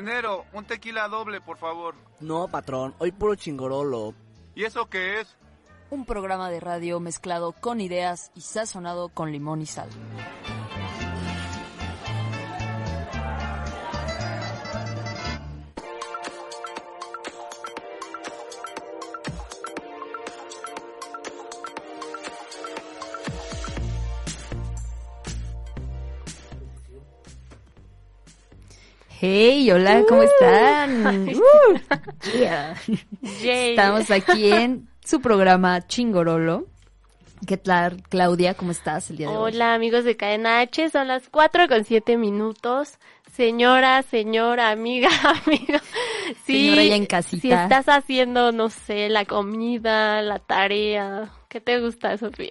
Cantinero, un tequila doble, por favor. No, patrón, hoy puro chingorolo. ¿Y eso qué es? Un programa de radio mezclado con ideas y sazonado con limón y sal. Hey, hola, ¿cómo están? Uh, yeah. Estamos aquí en su programa Chingorolo. ¿Qué tal, Claudia? ¿Cómo estás el día de hoy? Hola, amigos de Cadena H. Son las 4 con 7 minutos. Señora, señora, amiga, amigo. Sí, Señora ya en casita. Si estás haciendo, no sé, la comida, la tarea. ¿Qué te gusta, Sofía?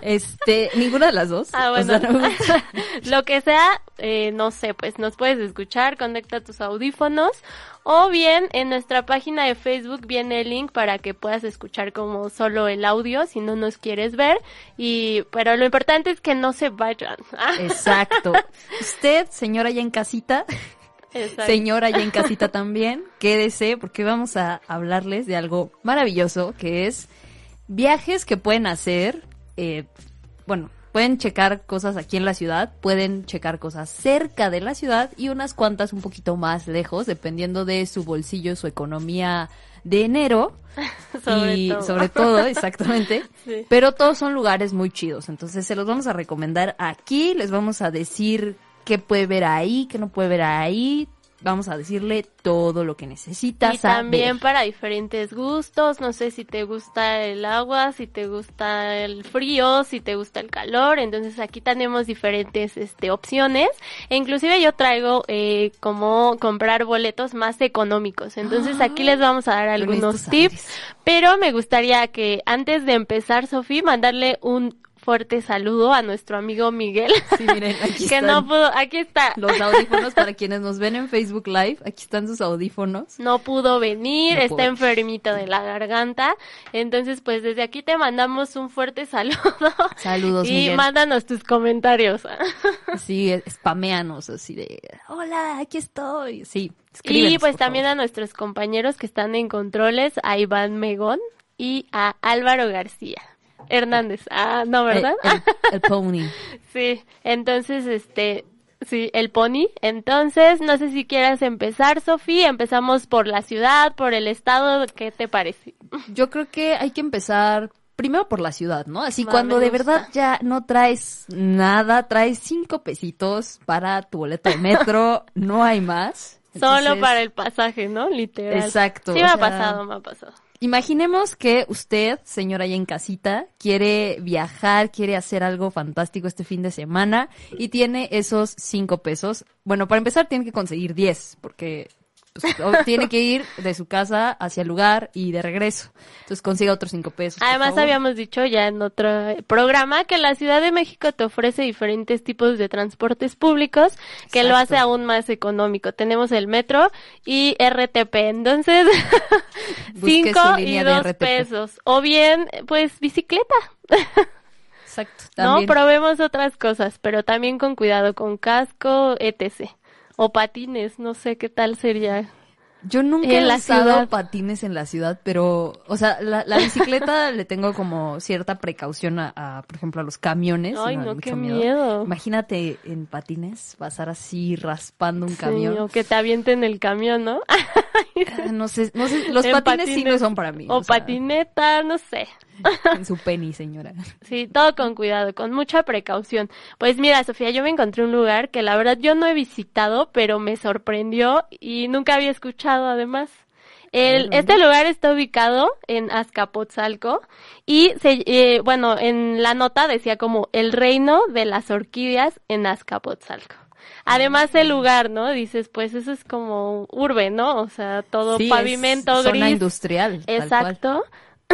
Este, ninguna de las dos. Ah, O bueno. sea, no me gusta. Lo que sea, eh, no sé, pues nos puedes escuchar, conecta tus audífonos o bien en nuestra página de Facebook viene el link para que puedas escuchar como solo el audio si no nos quieres ver y pero lo importante es que no se vayan. Exacto. Usted, señora ya en casita, Exacto. señora ya en casita también, quédese porque vamos a hablarles de algo maravilloso que es viajes que pueden hacer, eh, bueno, pueden checar cosas aquí en la ciudad, pueden checar cosas cerca de la ciudad y unas cuantas un poquito más lejos, dependiendo de su bolsillo, su economía de enero. Sobre y todo. sobre todo, exactamente. Sí. Pero todos son lugares muy chidos. Entonces se los vamos a recomendar aquí. Les vamos a decir qué puede ver ahí, qué no puede ver ahí. Vamos a decirle todo lo que necesita Y saber. también para diferentes gustos, no sé si te gusta el agua, si te gusta el frío, si te gusta el calor, entonces aquí tenemos diferentes este, opciones. E inclusive yo traigo eh, como comprar boletos más económicos, entonces aquí les vamos a dar algunos tips, pero me gustaría que antes de empezar, Sofía, mandarle un fuerte saludo a nuestro amigo Miguel, Sí, miren, aquí que están no pudo, aquí está, los audífonos para quienes nos ven en Facebook Live. Aquí están sus audífonos. no pudo venir, No está enfermito de la garganta. Entonces, pues desde aquí te mandamos un fuerte saludo. Saludos, y Miguel. mándanos tus comentarios. Sí, spameanos así de, hola, aquí estoy. Sí, y pues también favor. a nuestros compañeros que están en controles, a Iván Megón y a Álvaro García. Hernández. Ah, no, ¿verdad? El, el- el pony. sí. Entonces, este, sí, el pony. Entonces, no sé si quieras empezar, Sofía. Empezamos por la ciudad, por el estado. ¿Qué te parece? Yo creo que hay que empezar primero por la ciudad, ¿no? Así cuando de verdad ya no traes nada, traes cinco pesitos para tu boleto de metro, no hay más. Solo para el pasaje, ¿no? Literal. Exacto, Sí o me ha pasado, me ha pasado. Imaginemos que usted, señora ya en casita, quiere viajar, quiere hacer algo fantástico este fin de semana y tiene esos cinco pesos. Bueno, para empezar tiene que conseguir diez, porque pues, tiene que ir de su casa hacia el lugar y de regreso. Entonces consiga otros cinco pesos. Además habíamos dicho ya en otro programa que la Ciudad de México te ofrece diferentes tipos de transportes públicos que lo hace aún más económico. Tenemos el metro y RTP, entonces cinco y dos pesos. O bien, pues bicicleta. Exacto. No, probemos otras cosas, pero también con cuidado, con casco, etc. O patines, no sé qué tal sería. Yo nunca En he la usado ciudad. patines en la ciudad, pero, o sea, la, la bicicleta le tengo como cierta precaución a, a, por ejemplo, a los camiones. Ay, no, qué miedo. Imagínate en patines pasar así raspando un Sí, camión. o que te avienten el camión, ¿no? Ah, No sé, no sé, los patines, sí no son para mí. O patineta, no sé. En su penny, señora. Sí, todo con cuidado, con mucha precaución. Pues mira, Sofía, yo me encontré un lugar que la verdad yo no he visitado, pero me sorprendió y nunca había escuchado además. El, este lugar está ubicado en Azcapotzalco y se, eh, bueno, en la nota decía como el reino de las orquídeas en Azcapotzalco. Además el lugar, ¿no? Dices, pues eso es como urbe, ¿no? O sea, todo Sí, es pavimento zona gris. industrial. tal cual.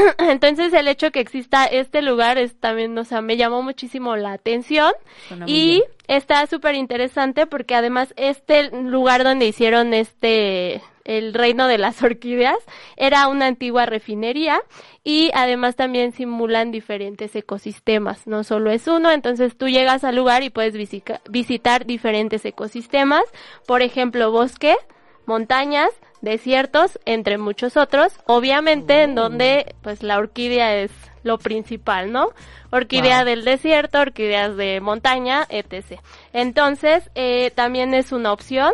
Entonces el hecho que exista este lugar es también, o sea, me llamó muchísimo la atención Suena y está súper interesante porque además este lugar donde hicieron este el reino de las orquídeas era una antigua refinería y además también simulan diferentes ecosistemas, no solo es uno, entonces tú llegas al lugar y puedes visica- visitar diferentes ecosistemas, por ejemplo, bosque, montañas, desiertos, entre muchos otros, obviamente en donde pues la orquídea es lo principal, ¿no? Orquídea Wow. del desierto, orquídeas de montaña, etc. Entonces, eh, también es una opción.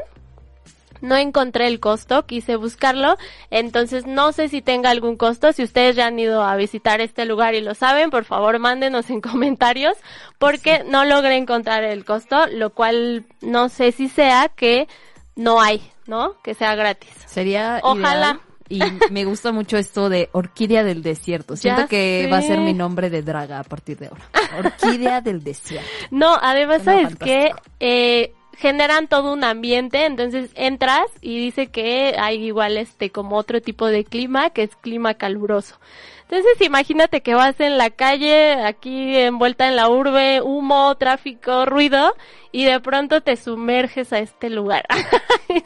No encontré el costo, quise buscarlo, entonces no sé si tenga algún costo. Si ustedes ya han ido a visitar este lugar y lo saben, por favor mándenos en comentarios, porque no logré encontrar el costo, lo cual no sé si sea que no hay, ¿no? Que sea gratis. Sería Ojalá. ideal. Y me gusta mucho esto de orquídea del desierto. Siento Ya que sé. va a ser mi nombre de draga a partir de ahora. Orquídea del desierto. No, además sabes que eh, generan todo un ambiente, entonces entras y dice que hay igual este como otro tipo de clima que es clima caluroso. Entonces imagínate que vas en la calle, aquí envuelta en la urbe, humo, tráfico, ruido, y de pronto te sumerges a este lugar.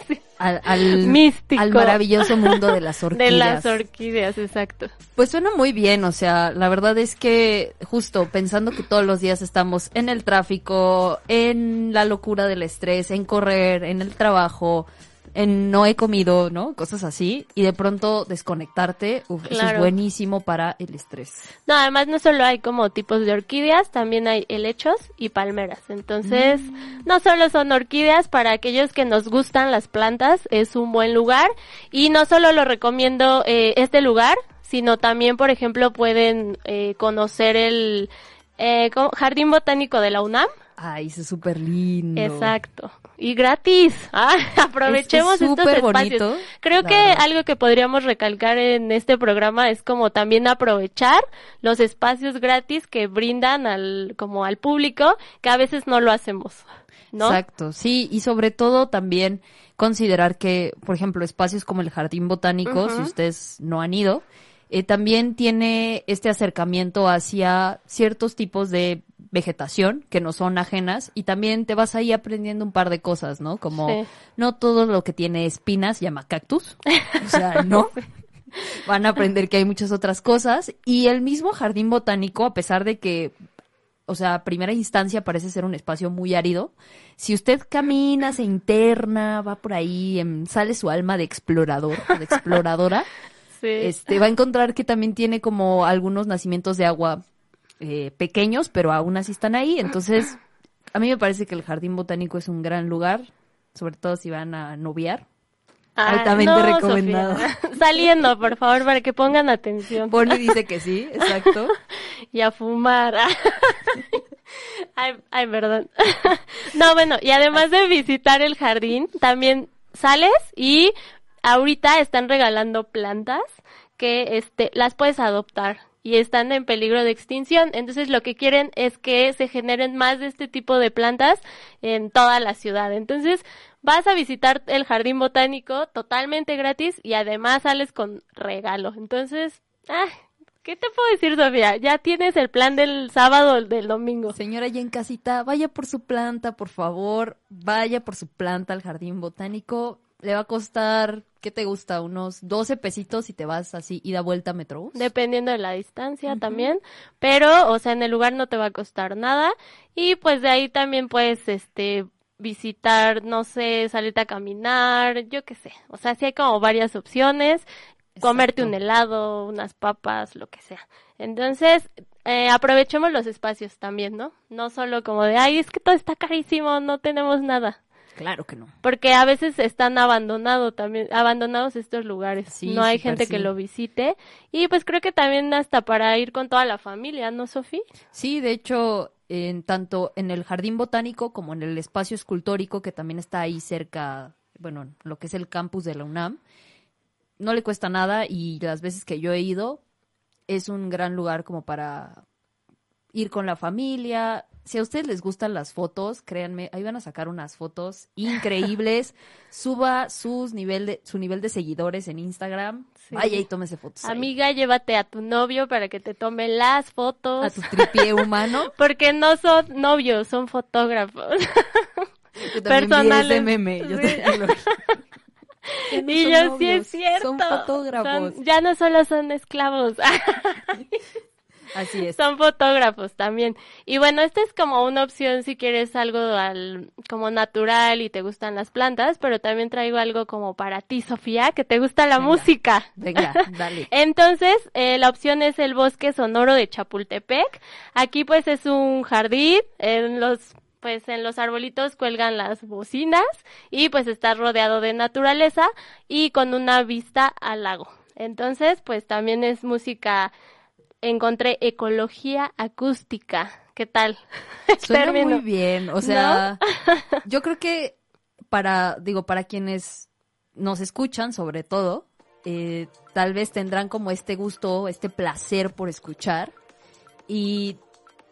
Sí, Al, al, Místico. al maravilloso mundo de las de orquídeas. las orquídeas, exacto. Pues suena muy bien, o sea, la verdad es que justo pensando que todos los días estamos en el tráfico, en la locura del estrés, en correr, en el trabajo, en no he comido, ¿no? Cosas así, y de pronto desconectarte, uf, eso es buenísimo para el estrés. No, además no solo hay como tipos de orquídeas, también hay helechos y palmeras. Entonces, no solo son orquídeas, para aquellos que nos gustan las plantas, es un buen lugar. Y no solo lo recomiendo eh, este lugar, sino también, por ejemplo, pueden eh, conocer el eh. Jardín Botánico de la UNAM. Ay, es súper lindo. Exacto. Y gratis. Ah, aprovechemos es estos espacios. bonito, Creo que verdad. algo que podríamos recalcar en este programa es como también aprovechar los espacios gratis que brindan al como al público, que a veces no lo hacemos. ¿No? Exacto, sí, y sobre todo también considerar que, por ejemplo, espacios como el Jardín Botánico, si ustedes no han ido, eh, también tiene este acercamiento hacia ciertos tipos de vegetación que no son ajenas y también te vas ahí aprendiendo un par de cosas, ¿no? Como Sí. no todo lo que tiene espinas llama cactus, o sea, no. Van a aprender que hay muchas otras cosas y el mismo jardín botánico, a pesar de que o sea, a primera instancia parece ser un espacio muy árido. Si usted camina, se interna, va por ahí, em, sale su alma de explorador de exploradora, Sí. este, va a encontrar que también tiene como algunos nacimientos de agua eh, pequeños, pero aún así están ahí. Entonces, a mí me parece que el jardín botánico es un gran lugar, sobre todo si van a noviar. Ah, altamente no, recomendado. Sofía. Saliendo, por favor, para que pongan atención. Bonnie dice que sí, exacto. y a fumar. ay, ay, perdón. no, bueno, y además de visitar el jardín, también sales y ahorita están regalando plantas que este las puedes adoptar y están en peligro de extinción. Entonces lo que quieren es que se generen más de este tipo de plantas en toda la ciudad. Entonces vas a visitar el jardín botánico totalmente gratis y además sales con regalo. Entonces, ah, ¿qué te puedo decir, Sofía? Ya tienes el plan del sábado del domingo. Señora ya en casita, vaya por su planta, por favor, vaya por su planta al jardín botánico. Le va a costar, ¿qué te gusta? Unos 12 pesitos si te vas así ida vuelta a Metrobús. Dependiendo de la distancia también, pero, o sea, en el lugar no te va a costar nada y pues de ahí también puedes, este, visitar, no sé, salirte a caminar, yo qué sé, o sea, sí hay como varias opciones, comerte un helado, unas papas, lo que sea. Entonces, eh, aprovechemos los espacios también, ¿no? No solo como de, ay, es que todo está carísimo, no tenemos nada. Claro que no. Porque a veces están abandonados también, abandonados estos lugares. Sí, no hay gente que lo visite. Y pues creo que también hasta para ir con toda la familia, ¿no, Sofi? Sí, de hecho, en tanto en el jardín botánico como en el espacio escultórico que también está ahí cerca, bueno, lo que es el campus de la UNAM, no le cuesta nada y las veces que yo he ido es un gran lugar como para ir con la familia. Si a ustedes les gustan las fotos, créanme, ahí van a sacar unas fotos increíbles. Suba sus nivel de, su nivel de seguidores en Instagram. Sí. Vaya y tómese fotos. ahí. Amiga, llévate a tu novio para que te tome las fotos. A tu tripié humano. Porque no son novios, son fotógrafos. Yo también vi Personales. ese meme. Yo Sí. no y yo sí es cierto. Son fotógrafos. Son- ya no solo son esclavos. Así es. Son fotógrafos también. Y bueno, esta es como una opción si quieres algo al, como natural y te gustan las plantas, pero también traigo algo como para ti, Sofía, que te gusta la Venga. música. Venga, dale. Entonces, eh, la opción es el bosque sonoro de Chapultepec. Aquí pues es un jardín, en los pues en los arbolitos cuelgan las bocinas y pues está rodeado de naturaleza y con una vista al lago. Entonces, pues también es música encontré ecología acústica. ¿Qué tal? Suena muy bien, o sea, yo creo que para, digo, para quienes nos escuchan, sobre todo, eh, tal vez tendrán como este gusto, este placer por escuchar. Y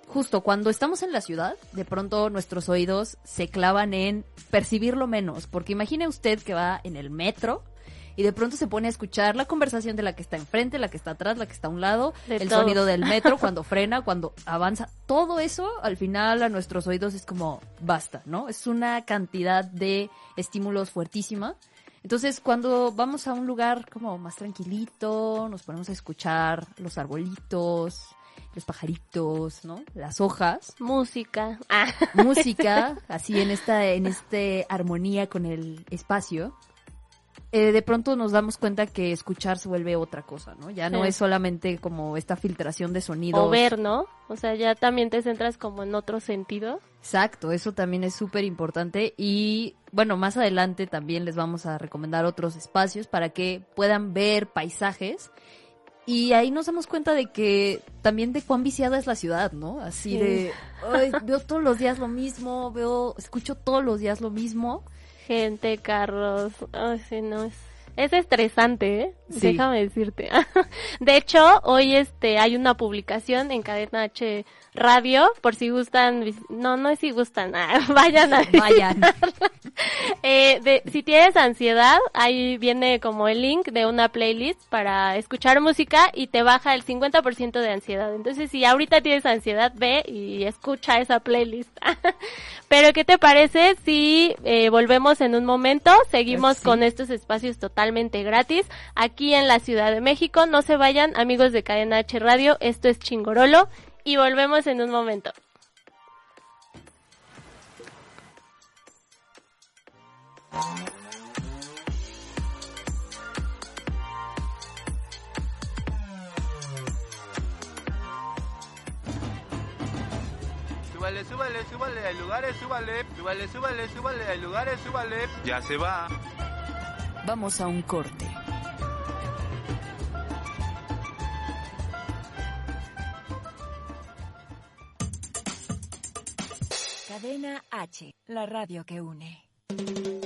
justo cuando estamos en la ciudad, de pronto nuestros oídos se clavan en percibirlo menos, porque imagine usted que va en el metro y de pronto se pone a escuchar la conversación de la que está enfrente, la que está atrás, la que está a un lado, De el todo. sonido del metro cuando frena, cuando avanza, todo eso al final a nuestros oídos es como basta, ¿no? Es una cantidad de estímulos fuertísima. Entonces, cuando vamos a un lugar como más tranquilito, nos ponemos a escuchar los arbolitos, los pajaritos, ¿no? Las hojas, Música. Ah. música, así en esta, en este armonía con el espacio. Eh, de pronto nos damos cuenta que escuchar se vuelve otra cosa, ¿no? Ya no es solamente como esta filtración de sonidos. O ver, ¿no? O sea, ya también te centras como en otro sentido. Exacto, eso también es súper importante y bueno, más adelante también les vamos a recomendar otros espacios para que puedan ver paisajes y ahí nos damos cuenta de que también de cuán viciada es la ciudad, ¿no? Así Sí. de, "Ay, veo todos los días lo mismo, veo, escucho todos los días lo mismo. Gente, carros. Ay, sí, no es. Es estresante, ¿eh? Sí. Déjame decirte. De hecho, hoy este hay una publicación en Cadena H Radio, por si gustan, no, no es si gustan, ah, vayan a Vayan. Eh, de, si tienes ansiedad, ahí viene como el link de una playlist para escuchar música y te baja el 50% de ansiedad. Entonces, si ahorita tienes ansiedad, ve y escucha esa playlist. Pero, ¿qué te parece si eh, volvemos en un momento? Seguimos Sí. con estos espacios totalmente gratis aquí en la Ciudad de México. No se vayan, amigos de Cadena H Radio. Esto es Chingorolo y volvemos en un momento. Súbale, súbale, súbale, hay lugares, súbale. Súbale, súbale, súbale, hay lugares, súbale. Ya se va. Vamos a un corte. Cadena H, la radio que une.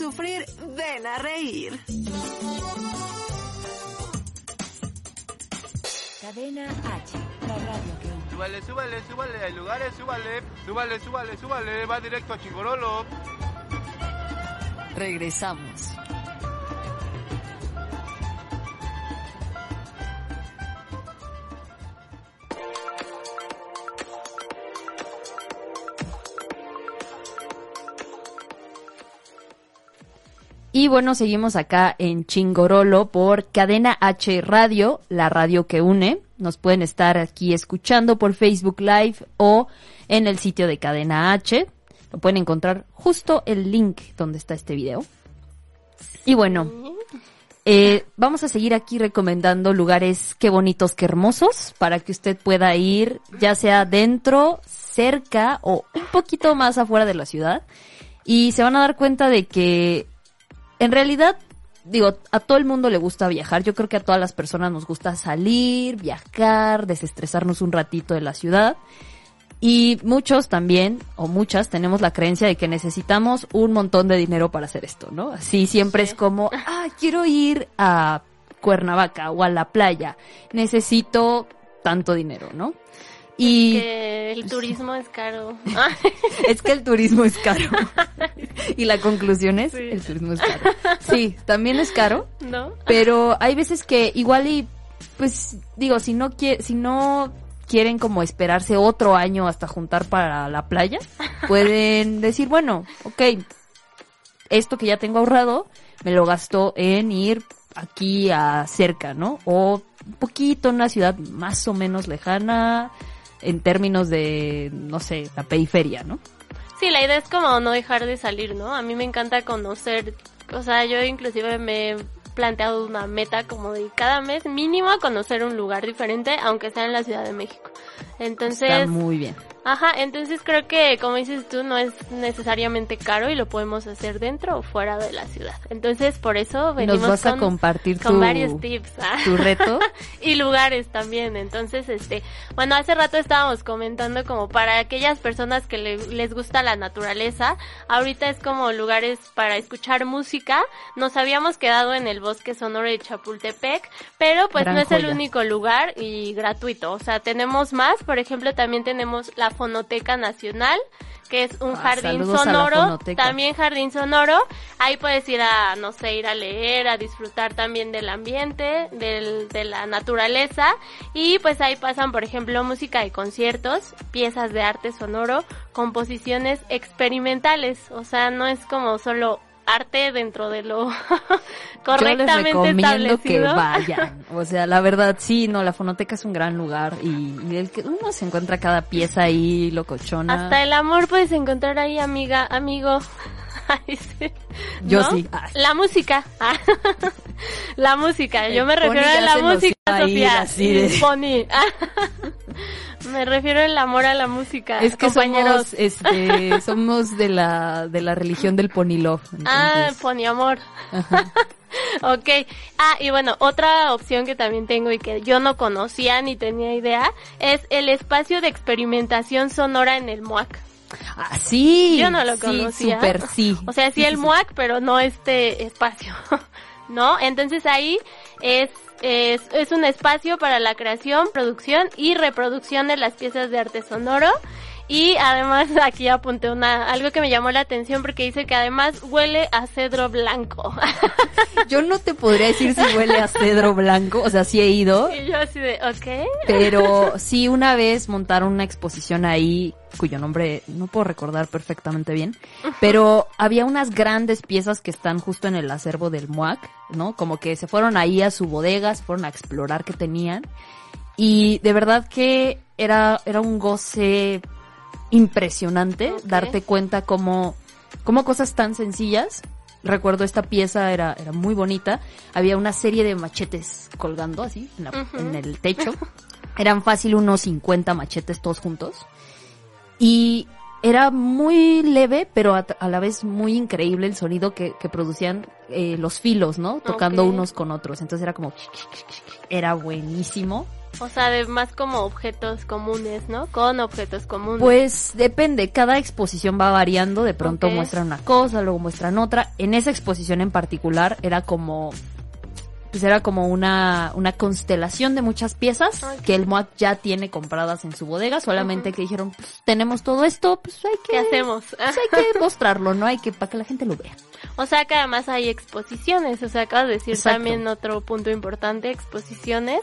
ven a reír. Cadena H, la radio que. Súbale, súbale, súbale, hay lugares, súbale. Súbale, súbale, súbale, va directo a Chingorolo. Regresamos. Y bueno, seguimos acá en Chingorolo por Cadena H Radio, la radio que une. Nos pueden estar aquí escuchando por Facebook Live o en el sitio de Cadena H. Lo pueden encontrar justo el link donde está este video. Y bueno, Eh, vamos a seguir aquí recomendando lugares qué bonitos, qué hermosos, para que usted pueda ir, ya sea dentro, cerca o un poquito más afuera de la ciudad. Y se van a dar cuenta de que en realidad, digo, a todo el mundo le gusta viajar. Yo creo que a todas las personas nos gusta salir, viajar, desestresarnos un ratito de la ciudad. Y muchos también, o muchas, tenemos la creencia de que necesitamos un montón de dinero para hacer esto, ¿no? Así siempre es como, ah, quiero ir a Cuernavaca o a la playa. Necesito tanto dinero, ¿no? Y Que el turismo es caro. es que el turismo es caro. y la conclusión es, Sí. el turismo es caro. Sí, también es caro, ¿No? pero hay veces que igual y, pues, digo, si no quiere, si no quieren como esperarse otro año hasta juntar para la playa, pueden decir, bueno, ok, esto que ya tengo ahorrado, me lo gasto en ir aquí a cerca, ¿no? O un poquito en una ciudad más o menos lejana, en términos de, no sé, la periferia, ¿no? Sí, la idea es como no dejar de salir, ¿no? A mí me encanta conocer, o sea, yo inclusive me he planteado una meta como de cada mes mínimo conocer un lugar diferente, aunque sea en la Ciudad de México. Entonces, Está muy bien. Ajá, entonces creo que como dices tú no es necesariamente caro y lo podemos hacer dentro o fuera de la ciudad. Entonces, por eso venimos Nos vas a con, compartir con tu, varios tips. ah. tu reto. y lugares también. Entonces, este, bueno, hace rato estábamos comentando como para aquellas personas que le- les gusta la naturaleza, ahorita es como lugares para escuchar música. Nos habíamos quedado en el bosque sonoro de Chapultepec, pero pues Gran no es el único lugar y gratuito. O sea, tenemos más, por ejemplo, también tenemos la Fonoteca Nacional que es un Ah, jardín sonoro, también jardín sonoro, ahí puedes ir a, no sé, ir a leer, a disfrutar también del ambiente, del, de la naturaleza, y pues ahí pasan, por ejemplo, música de conciertos, piezas de arte sonoro, composiciones experimentales, o sea, no es como solo arte dentro de lo Yo les correctamente recomiendo que establecido. vayan. O sea, la verdad, sí, no, la fonoteca es un gran lugar y, y el que uno se encuentra cada pieza ahí locochona. Hasta el amor puedes encontrar ahí, amiga, amigo. Yo ¿No? sí. Ay. La música. Ah. la música. Yo me refiero a la música, Sofía. Pony. me refiero al amor a la música. Es que compañeros. somos, este, somos de la, de la religión del pony love. Ah, Pony amor. ajá. Ok. Ah, y bueno, otra opción que también tengo y que yo no conocía ni tenía idea es el espacio de experimentación sonora en el MUAC. Ah, sí. Yo no lo sí, conocía. Súper, sí. O sea, sí, Sí, el. MUAC, pero no este espacio. ¿No? Entonces ahí es, es, es un espacio para la creación, producción y reproducción de las piezas de arte sonoro. Y además aquí apunté una, algo que me llamó la atención porque dice que además huele a cedro blanco. Yo no te podría decir si huele a cedro blanco, o sea, sí he ido, y yo así de, ok. pero sí una vez montaron una exposición ahí cuyo nombre no puedo recordar perfectamente bien, pero había unas grandes piezas que están justo en el acervo del MUAC, ¿no? Como que se fueron ahí a su bodega, se fueron a explorar qué tenían y de verdad que era era un goce impresionante darte cuenta cómo cómo cosas tan sencillas Recuerdo esta pieza era, era muy bonita. Había una serie de machetes colgando así en, la- en el techo. Eran fácil unos 50 machetes todos juntos. Y era muy leve, pero a, a la vez muy increíble el sonido que, que producían eh, los filos, ¿no? Tocando unos con otros. Entonces era como... Era buenísimo. O sea, de más como objetos comunes, ¿no? Con objetos comunes. Pues depende, cada exposición va variando, de pronto muestran una cosa, luego muestran otra. En esa exposición en particular era como pues era como una, una constelación de muchas piezas que el MOAC ya tiene compradas en su bodega, solamente que dijeron, pues, tenemos todo esto, pues hay que, ¿Qué hacemos? pues, hay que mostrarlo, ¿no? Hay que, para que la gente lo vea. O sea que además hay exposiciones, o sea, acabas de decir Exacto. también otro punto importante, exposiciones.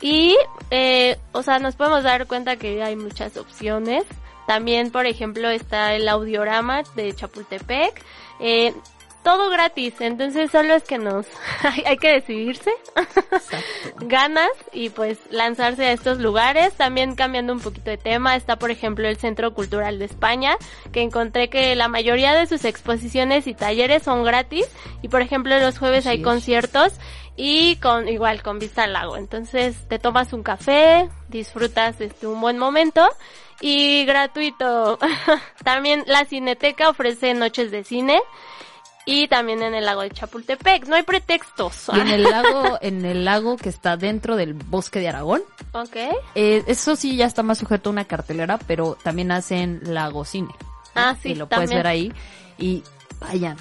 Y, eh, o sea, nos podemos dar cuenta que hay muchas opciones. También, por ejemplo, está el audiorama de Chapultepec. Eh, todo gratis, entonces solo es que nos hay, que decidirse, ganas y pues lanzarse a estos lugares. También cambiando un poquito de tema, está por ejemplo el Centro Cultural de España, que encontré que la mayoría de sus exposiciones y talleres son gratis y por ejemplo los jueves Así hay es. conciertos y con igual con vista al lago. Entonces te tomas un café, disfrutas este un buen momento y gratuito. también la Cineteca ofrece noches de cine y también en el lago de Chapultepec. No hay pretextos. Y en el lago, en el lago que está dentro del bosque de Aragón, ok. eh, eso sí ya está más sujeto a una cartelera, pero también hacen lago cine. Ah, sí, Y lo puedes también. ver ahí y vayan,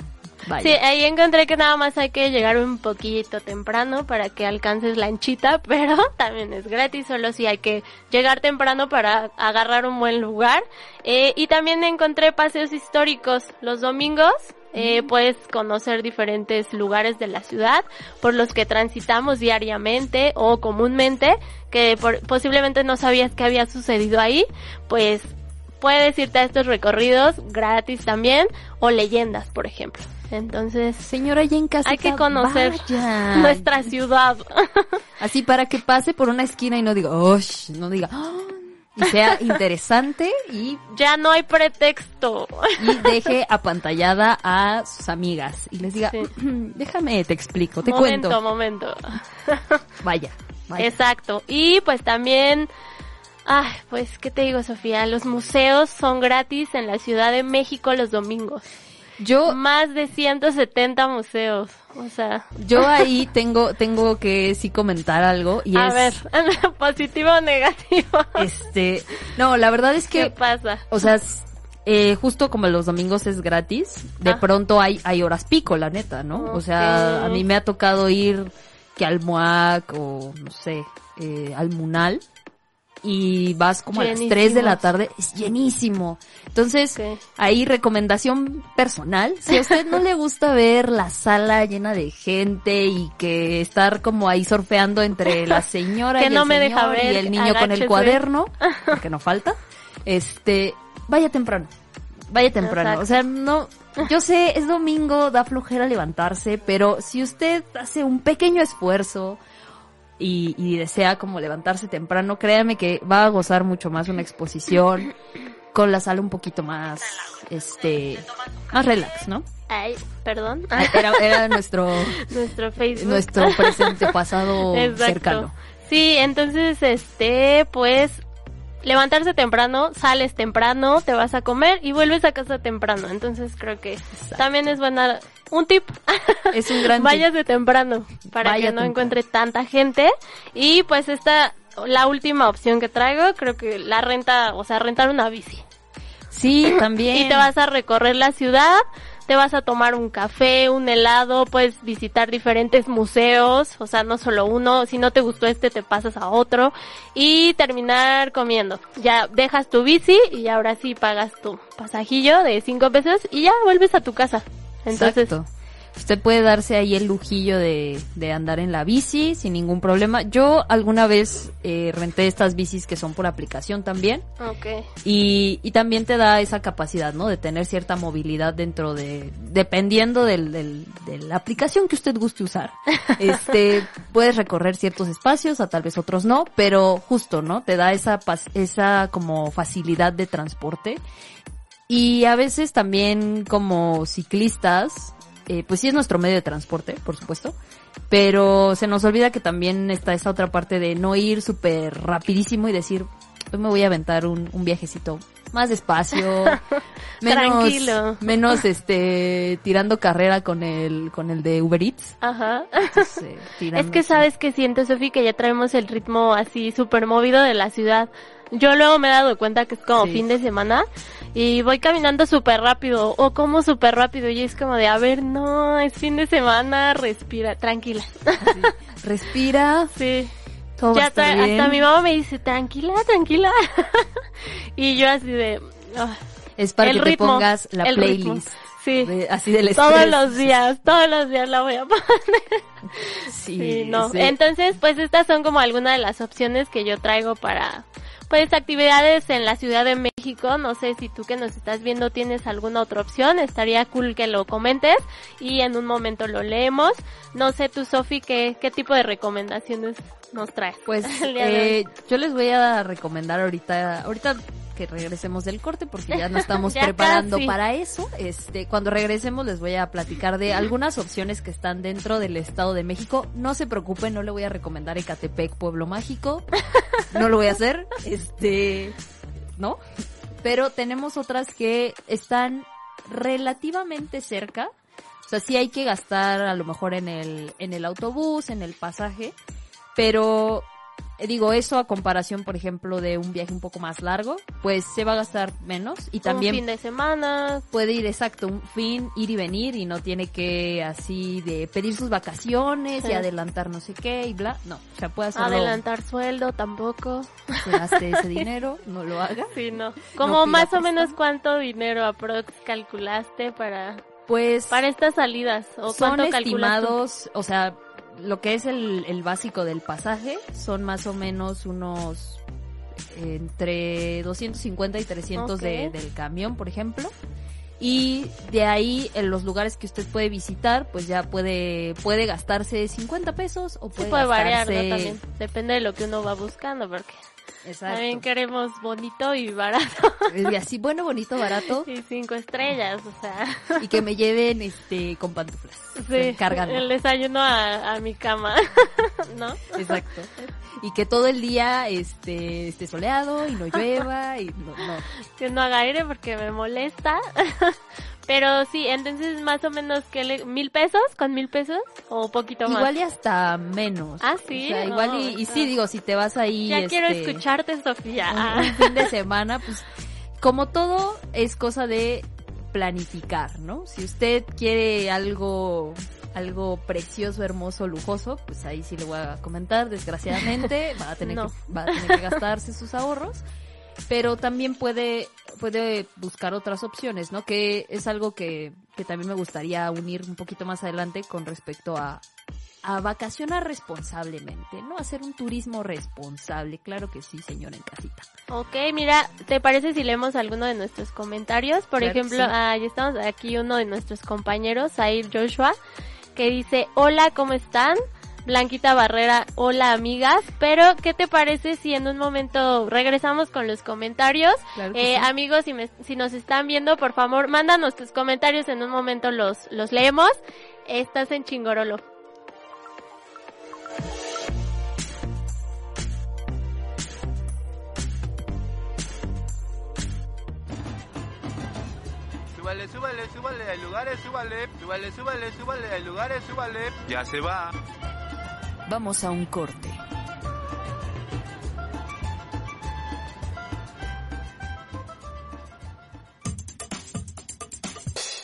vayan. Sí, ahí encontré que nada más hay que llegar un poquito temprano para que alcances lanchita, pero también es gratis, solo si hay que llegar temprano para agarrar un buen lugar. Eh, y también encontré paseos históricos los domingos. Eh, puedes conocer diferentes lugares de la ciudad por los que transitamos diariamente o comúnmente, que por- posiblemente no sabías que había sucedido ahí, pues puedes irte a estos recorridos gratis también o leyendas, por ejemplo. Entonces, Señora, ya en casa. hay que conocer vaya. nuestra ciudad. Así para que pase por una esquina y no diga, "Osh", no diga, "Ah", y sea interesante y, ya no hay pretexto. y deje apantallada a sus amigas y les diga, Sí. déjame, te explico, te momento, cuento. momento. Vaya, vaya. Exacto. Y pues también, ay, pues, ¿qué te digo, Sofía? Los museos son gratis en la Ciudad de México los domingos. Yo, Más de 170 museos. O sea, yo ahí tengo, tengo que sí comentar algo y a es, ver, positivo o negativo. este, no, la verdad es ¿Qué que pasa? O sea, eh, justo como los domingos es gratis, de Ah. pronto hay, hay horas pico, la neta, ¿no? O sea, a mí me ha tocado ir que al MUAC o, no sé, eh, al Munal y vas como a las 3 de la tarde, es llenísimo. Entonces, Ok. ahí recomendación personal, si a usted no le gusta ver la sala llena de gente y que estar como ahí surfeando entre la señora Que y no el me deja señor ver, y el niño con el cuaderno, porque no falta, este, vaya temprano, vaya temprano, Exacto. o sea, no, yo sé, es domingo, da flojera levantarse, pero si usted hace un pequeño esfuerzo y, y desea como levantarse temprano, créame que va a gozar mucho más una exposición con la sala un poquito más, este, más relax, ¿no? Ay, perdón. Era, era nuestro, Nuestro Facebook. nuestro presente pasado Exacto. cercano. Sí, entonces, este, pues, levantarse temprano, sales temprano, te vas a comer y vuelves a casa temprano. Entonces creo que también es buena, un tip. Es un gran tip. Váyase temprano para Vaya que no temprano. encuentre tanta gente. Y pues esta, la última opción que traigo, creo que la renta, o sea, rentar una bici. Sí, también. Y te vas a recorrer la ciudad, te vas a tomar un café, un helado, puedes visitar diferentes museos, o sea, no solo uno, si no te gustó este te pasas a otro y terminar comiendo. Ya dejas tu bici y ahora sí pagas tu pasajillo de cinco pesos y ya vuelves a tu casa. Entonces, Exacto. Usted puede darse ahí el lujillo de, de andar en la bici sin ningún problema. Yo alguna vez eh, renté estas bicis que son por aplicación también ok. y, y también te da esa capacidad, ¿no? De tener cierta movilidad dentro de, dependiendo del, del- de la aplicación que usted guste usar. Este, puedes recorrer ciertos espacios, a tal vez otros no, pero justo, ¿no? Te da esa, esa como facilidad de transporte. Y a veces también como ciclistas, eh, pues sí es nuestro medio de transporte, por supuesto, pero se nos olvida que también está esa otra parte de no ir súper rapidísimo y decir, hoy me voy a aventar un, un viajecito más despacio, menos, Tranquilo. menos este, tirando carrera con el, con el de Uber Eats. Ajá. Entonces, eh, Es que sabes que siento, Sofi, que ya traemos el ritmo así súper movido de la ciudad. Yo luego me he dado cuenta que es como Sí. fin de semana y voy caminando súper rápido o como súper rápido y es como de, a ver, no, es fin de semana, respira, tranquila. Respira, Sí. todo Ya hasta, hasta mi mamá me dice, tranquila, tranquila. y yo así de, ah, Es para el que ritmo, te pongas la ritmo. playlist. Sí. de- así del Todos estrés. los días, todos los días la voy a poner. Sí, Sí, no. sí. Entonces, pues estas son como algunas de las opciones que yo traigo para pues actividades en la Ciudad de México. No sé si tú que nos estás viendo tienes alguna otra opción. Estaría cool que lo comentes y en un momento lo leemos. No sé tú, Sofi, ¿qué, qué tipo de recomendaciones nos traes? Pues eh, yo les voy a recomendar ahorita, ahorita que regresemos del corte porque ya nos estamos Ya preparando casi. para eso. Este, cuando regresemos les voy a platicar de algunas opciones que están dentro del Estado de México. No se preocupen, no le voy a recomendar Ecatepec, Pueblo Mágico. No lo voy a hacer. Este, ¿no? Pero tenemos otras que están relativamente cerca. O sea, sí hay que gastar a lo mejor en el, en el autobús, en el pasaje, pero digo eso a comparación, por ejemplo, de un viaje un poco más largo, pues se va a gastar menos y un también fin de semana. puede ir exacto un fin, ir y venir y no tiene que así de pedir sus vacaciones Sí. y adelantar no sé qué y bla, no, o sea, puede hacerlo, Adelantar sueldo tampoco. se gaste ese dinero, no lo haga. Sí, no. Como más o menos cuánto dinero aprox calculaste para Pues para estas salidas o son cuánto tú? estimados, o sea, lo que es el, el básico del pasaje son más o menos unos entre 250 y 300 de- del camión, por ejemplo. Y de ahí, en los lugares que usted puede visitar, pues ya puede, puede gastarse 50 pesos o Sí puede, puede variar, ¿no? También. Depende de lo que uno va buscando, porque Exacto. también queremos bonito y barato. Y así, bueno, bonito, barato. y cinco estrellas, o sea. Y que me lleven este con pantuflas. Sí, Cargando. el desayuno a, a mi cama, ¿no? Exacto. Y que todo el día este esté soleado y no llueva y no, no. Que no haga aire porque me molesta. Pero sí, entonces más o menos que le, mil pesos, con mil pesos o poquito más. Igual y hasta menos. Ah, sí, O sea, igual y, y no, sí, digo, si te vas ahí. ya quiero este, escucharte, Sofía. Un, un fin de semana, pues, como todo, es cosa de planificar, ¿no? Si usted quiere algo, algo precioso, hermoso, lujoso, pues ahí sí le voy a comentar, desgraciadamente, va a tener, No. que, va a tener que gastarse sus ahorros. Pero también puede, puede buscar otras opciones, ¿no? Que es algo que, que también me gustaría unir un poquito más adelante con respecto a, a vacacionar responsablemente, ¿no? Hacer un turismo responsable, claro que sí, señora en casita. Ok, mira, ¿te parece si leemos alguno de nuestros comentarios? Por Claro ejemplo, sí. ah, ya estamos aquí uno de nuestros compañeros, Zair Joshua, que dice, hola, ¿cómo están? Blanquita Barrera, hola amigas, pero ¿qué te parece si en un momento regresamos con los comentarios? Claro Eh, sí. Amigos, si, me- si nos están viendo, por favor, mándanos tus comentarios, en un momento los, los leemos. Estás en Chingorolo. Súbale, súbale, súbale, hay lugares, súbale. Súbale, súbale, súbale, hay lugares, súbale. Ya se va. Vamos a un corte.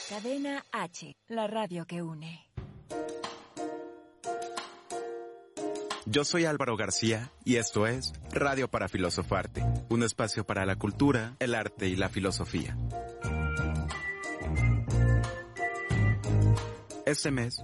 Cadena H, la radio que une. Yo soy Álvaro García y esto es Radio para Filosofarte, un espacio para la cultura, el arte y la filosofía. Este mes,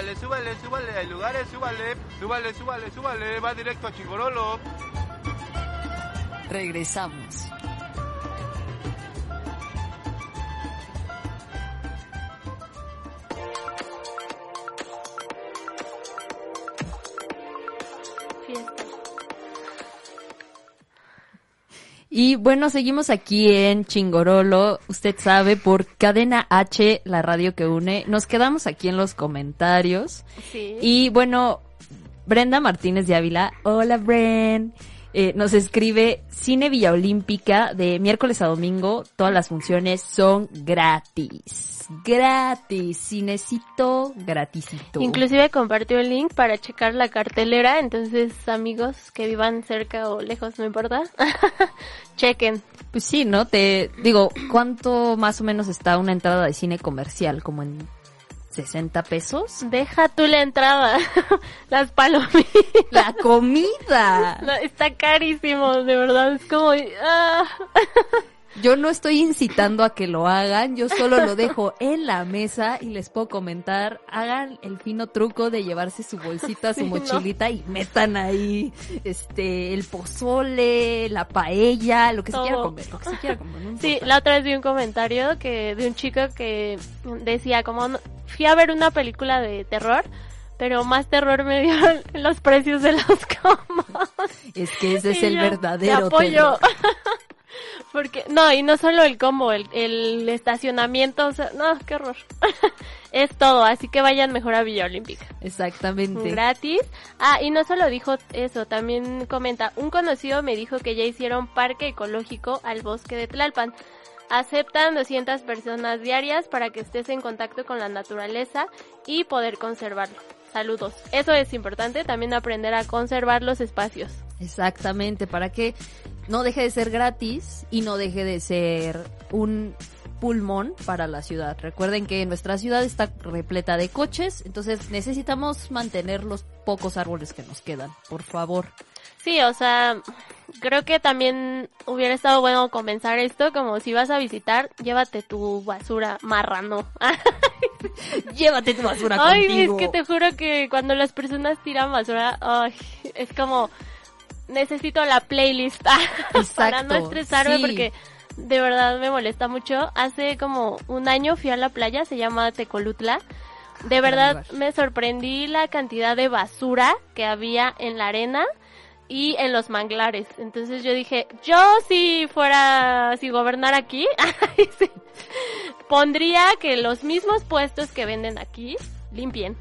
Súbale, súbale, súbale, hay lugares, súbale. Súbale, súbale, súbale, va directo a Chingorolo. Regresamos. Y bueno, seguimos aquí en Chingorolo, usted sabe, por Cadena H, la radio que une. Nos quedamos aquí en los comentarios. Sí. Y bueno, Brenda Martínez de Ávila, hola Bren, eh, nos escribe Cine Villa Olímpica de miércoles a domingo, todas las funciones son gratis. Gratis, cinecito gratisito. Inclusive compartió el link para checar la cartelera, entonces amigos que vivan cerca o lejos, no importa, chequen. Pues sí, ¿no? Te digo, ¿cuánto más o menos está una entrada de cine comercial? ¿Como en 60 pesos? Deja tú la entrada, las palomitas. La comida. No, está carísimo, de verdad, es como... ah. Yo no estoy incitando a que lo hagan, yo solo lo dejo en la mesa y les puedo comentar, hagan el fino truco de llevarse su bolsita, su Sí, no. mochilita y metan ahí este el pozole, la paella, lo que se quiera comer, lo que se quiera comer. no Sí, la otra vez vi un comentario que de un chico que decía como "No- fui a ver una película de terror, pero más terror me dio los precios de los combos. Es que ese es el yo, verdadero Te apoyo. terror. Porque, no, y no solo el combo, el, el estacionamiento, o sea, no, qué horror. es todo, así que vayan mejor a Villa Olímpica. Exactamente. Gratis. Ah, y no solo dijo eso, también comenta, un conocido me dijo que ya hicieron parque ecológico al bosque de Tlalpan. Aceptan 200 personas diarias para que estés en contacto con la naturaleza y poder conservarlo. Saludos. Eso es importante, también aprender a conservar los espacios. Exactamente, para que no deje de ser gratis y no deje de ser un pulmón para la ciudad. Recuerden que nuestra ciudad está repleta de coches, entonces necesitamos mantener los pocos árboles que nos quedan, por favor. Sí, o sea, creo que también hubiera estado bueno comenzar esto, como si vas a visitar, llévate tu basura marrano. Llévate tu basura Ay, contigo. es que te juro que cuando las personas tiran basura, ay, es como necesito la playlist para no estresarme sí. porque de verdad me molesta mucho. Hace como un año fui a la playa, se llama Tecolutla. De verdad me sorprendí la cantidad de basura que había en la arena y en los manglares. Entonces yo dije, yo si fuera, si gobernara aquí, pondría que los mismos puestos que venden aquí limpien.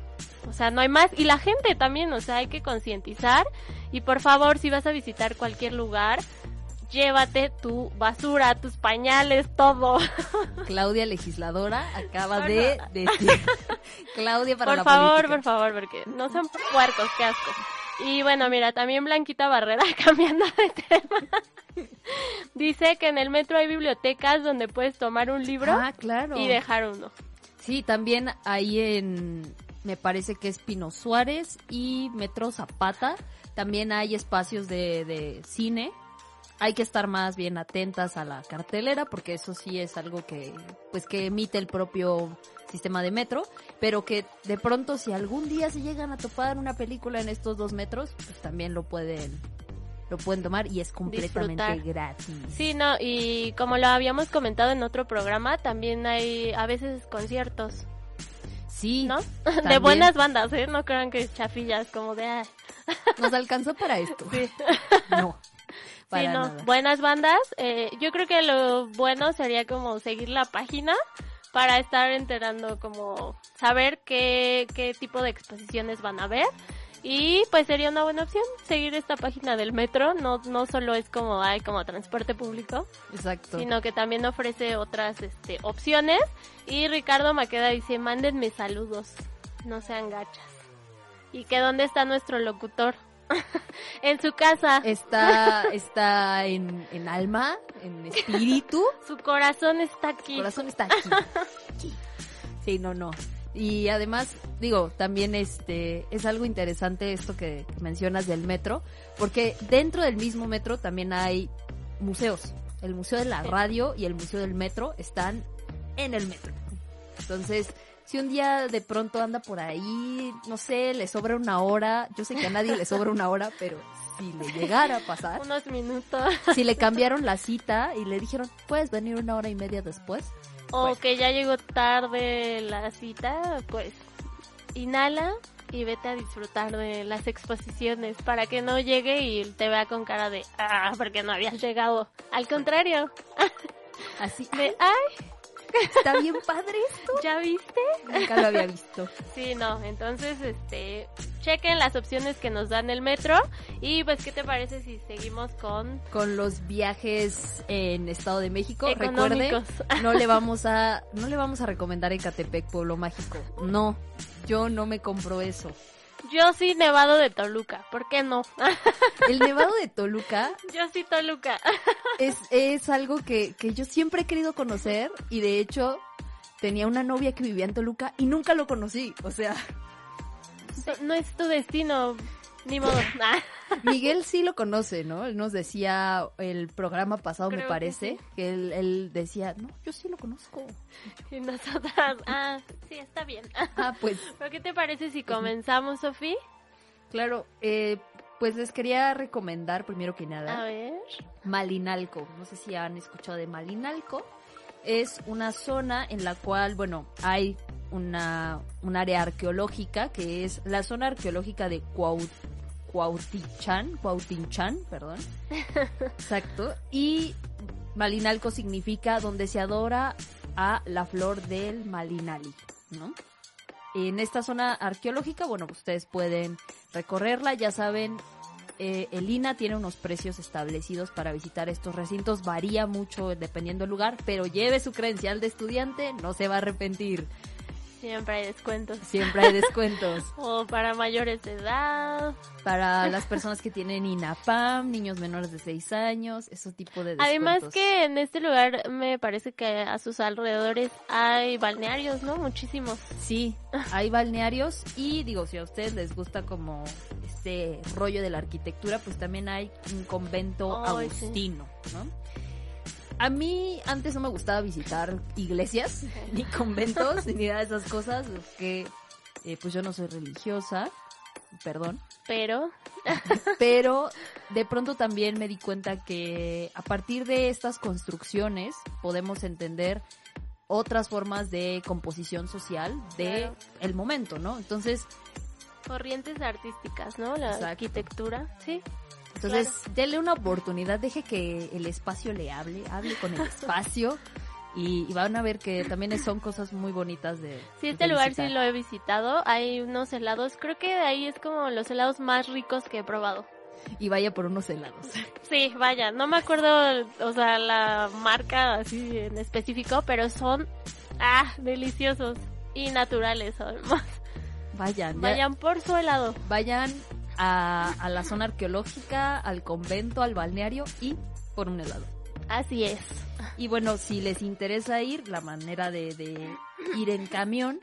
O sea, no hay más. Y la gente también, o sea, hay que concientizar. Y por favor, si vas a visitar cualquier lugar, llévate tu basura, tus pañales, todo. Claudia legisladora acaba de decir. Claudia para por la favor, política. por favor, porque no son puercos, qué asco. Y bueno, mira, también Blanquita Barrera, cambiando de tema, dice que en el metro hay bibliotecas donde puedes tomar un libro Ah, claro. y dejar uno. Sí, también ahí en, me parece que es Pino Suárez y Metro Zapata, también hay espacios de, de cine. Hay que estar más bien atentas a la cartelera porque eso sí es algo que, pues que emite el propio sistema de metro, pero que de pronto si algún día se llegan a topar una película en estos dos metros, pues también lo pueden, lo pueden tomar y es completamente Disfrutar. gratis. Sí, no, y como lo habíamos comentado en otro programa, también hay a veces conciertos, Sí, ¿no? De buenas bandas, ¿eh? No crean que chafillas, como de... "Ay". nos alcanzó para esto. Sí. No. Sí, Para no, nada. buenas bandas. Eh, yo creo que lo bueno sería como seguir la página para estar enterando, como saber qué, qué tipo de exposiciones van a ver. Y pues sería una buena opción seguir esta página del metro. No, no solo es como hay como transporte público, Exacto. sino que también ofrece otras este, opciones. Y Ricardo Maqueda dice, mándenme saludos, no sean gachas. Y que dónde está nuestro locutor. en su casa. Está, está en, en alma, en espíritu. Su corazón está aquí. corazón está aquí. Aquí. Sí, no, no. Y además, digo, también este es algo interesante esto que, mencionas del metro, porque dentro del mismo metro también hay museos. El Museo de la Radio y el Museo del Metro están en el metro. Entonces, si un día de pronto anda por ahí, no sé, le sobra una hora, yo sé que a nadie le sobra una hora, pero si le llegara a pasar, Unos minutos. si le cambiaron la cita y le dijeron, puedes venir una hora y media después, O que ya llegó tarde la cita, pues inhala, y vete a disfrutar de las exposiciones para que no llegue y te vea con cara de, ah, porque no habías llegado. Al contrario, Así, de, ay, está bien padre esto. ¿ya viste? Nunca lo había visto. Sí, no, entonces, este, chequen las opciones que nos dan el metro y pues, ¿qué te parece si seguimos con Con los viajes en Estado de México, recuerde, económicos? no le vamos a, no le vamos a recomendar Ecatepec, Pueblo Mágico. No, yo no me compro eso. Yo sí, Nevado de Toluca, ¿por qué no? El Nevado de Toluca Yo sí, Toluca. es, es algo que, que yo siempre he querido conocer y de hecho tenía una novia que vivía en Toluca y nunca lo conocí. O sea, No es tu destino, ni modo. Ah, Miguel sí lo conoce, ¿no? Él nos decía el programa pasado, Creo me que parece, sí. que, él, él decía, no, yo sí lo conozco. y nosotras, ah, sí, está bien. Ah, pues ¿Pero qué te parece si comenzamos, Sofía? claro, eh, pues les quería recomendar primero que A nada ver. Malinalco. No sé si han escuchado de Malinalco. Es una zona en la cual, bueno, hay una, un área arqueológica que es la zona arqueológica de Cuau- Cuautinchan, Cuautinchan, perdón. Exacto. Y Malinalco significa donde se adora a la flor del Malinali, ¿no? En esta zona arqueológica, bueno, ustedes pueden recorrerla, ya saben, eh, el INA tiene unos precios establecidos para visitar estos recintos, varía mucho dependiendo del lugar, pero lleve su credencial de estudiante, no se va a arrepentir, Siempre hay descuentos. siempre hay descuentos. O para mayores de edad. Para las personas que tienen INAPAM, niños menores de 6 años, ese tipo de descuentos. Además que en este lugar me parece que a sus alrededores hay balnearios, ¿no? Muchísimos. Sí, hay balnearios y digo, si a ustedes les gusta como este rollo de la arquitectura, pues también hay un convento sí. agustino, ¿no? A mí antes no me gustaba visitar iglesias, ni conventos, ni nada de esas cosas, que eh, pues yo no soy religiosa, perdón, Pero, pero de pronto también me di cuenta que a partir de estas construcciones podemos entender otras formas de composición social de Claro. el momento, ¿no? Entonces, corrientes artísticas, ¿no? La Exacto. arquitectura. Sí. Entonces denle una oportunidad, deje que el espacio le hable, hable con el espacio y, y van a ver que también son cosas muy bonitas de Sí, de este lugar sí lo he visitado. Hay unos helados. Creo que de ahí es como los helados más ricos que he probado. y vaya por unos helados. Sí, vaya, no me acuerdo, o sea, la marca así en específico, pero son, ah, deliciosos y naturales además. Vayan, ya- Vayan por su helado. vayan a, a la zona arqueológica, al convento, al balneario y por un helado. Así es. Y bueno, si les interesa ir, la manera de, de ir en camión,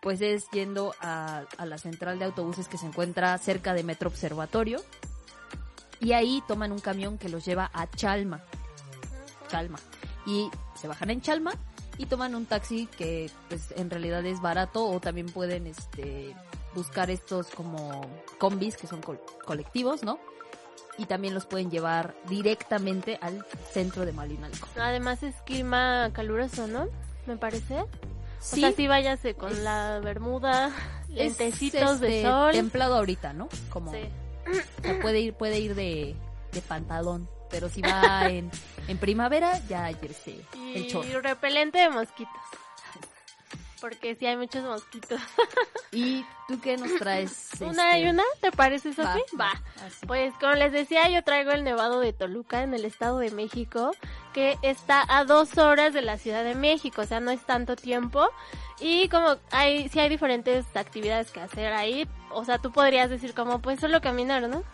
pues es yendo a, a la central de autobuses que se encuentra cerca de Metro Observatorio. Y ahí toman un camión que los lleva a Chalma. Chalma. Y se bajan en Chalma y toman un taxi que pues en realidad es barato o también pueden este buscar estos como combis que son col- colectivos, ¿no? Y también los pueden llevar directamente al centro de Malinalco. Además es clima caluroso, ¿no? Me parece. Sí, O sea, sí váyase con es- la bermuda, lentecitos de este, sol. templado ahorita, ¿no? Como Sí. o sea, puede ir puede ir de, de pantalón, pero si va en, en primavera ya este, el Y chorro. repelente de mosquitos. Porque sí hay muchos mosquitos. ¿Y tú qué nos traes? ¿Una este? y una? ¿Te parece, Sofi? Va. así. Pues como les decía, yo traigo el Nevado de Toluca en el Estado de México, que está a dos horas de la Ciudad de México, o sea, no es tanto tiempo. Y como hay, sí hay diferentes actividades que hacer ahí, o sea, tú podrías decir como, pues solo caminar, ¿no?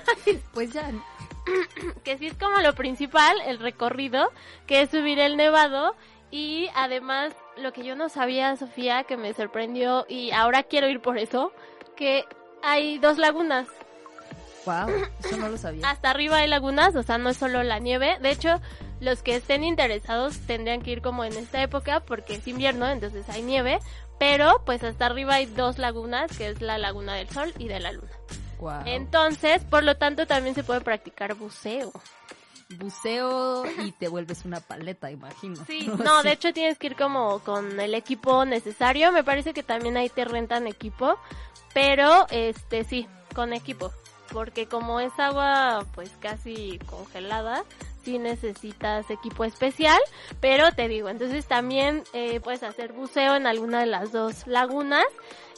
Pues ya, Que sí es como lo principal, el recorrido, que es subir el Nevado. Y además, lo que yo no sabía, Sofía, que me sorprendió y ahora quiero ir por eso, que hay dos lagunas. wow, eso no lo sabía. Hasta arriba hay lagunas, o sea, no es solo la nieve. De hecho, los que estén interesados tendrían que ir como en esta época porque es invierno, entonces hay nieve. Pero pues hasta arriba hay dos lagunas, que es la laguna del sol y de la luna. Guau. Entonces, por lo tanto, también se puede practicar buceo. Buceo y te vuelves una paleta, imagino. Sí, no, de hecho tienes que ir como con el equipo necesario. Me parece que también ahí te rentan equipo, pero este sí, con equipo, porque como es agua pues casi congelada, sí necesitas equipo especial, pero te digo, entonces también eh, puedes hacer buceo en alguna de las dos lagunas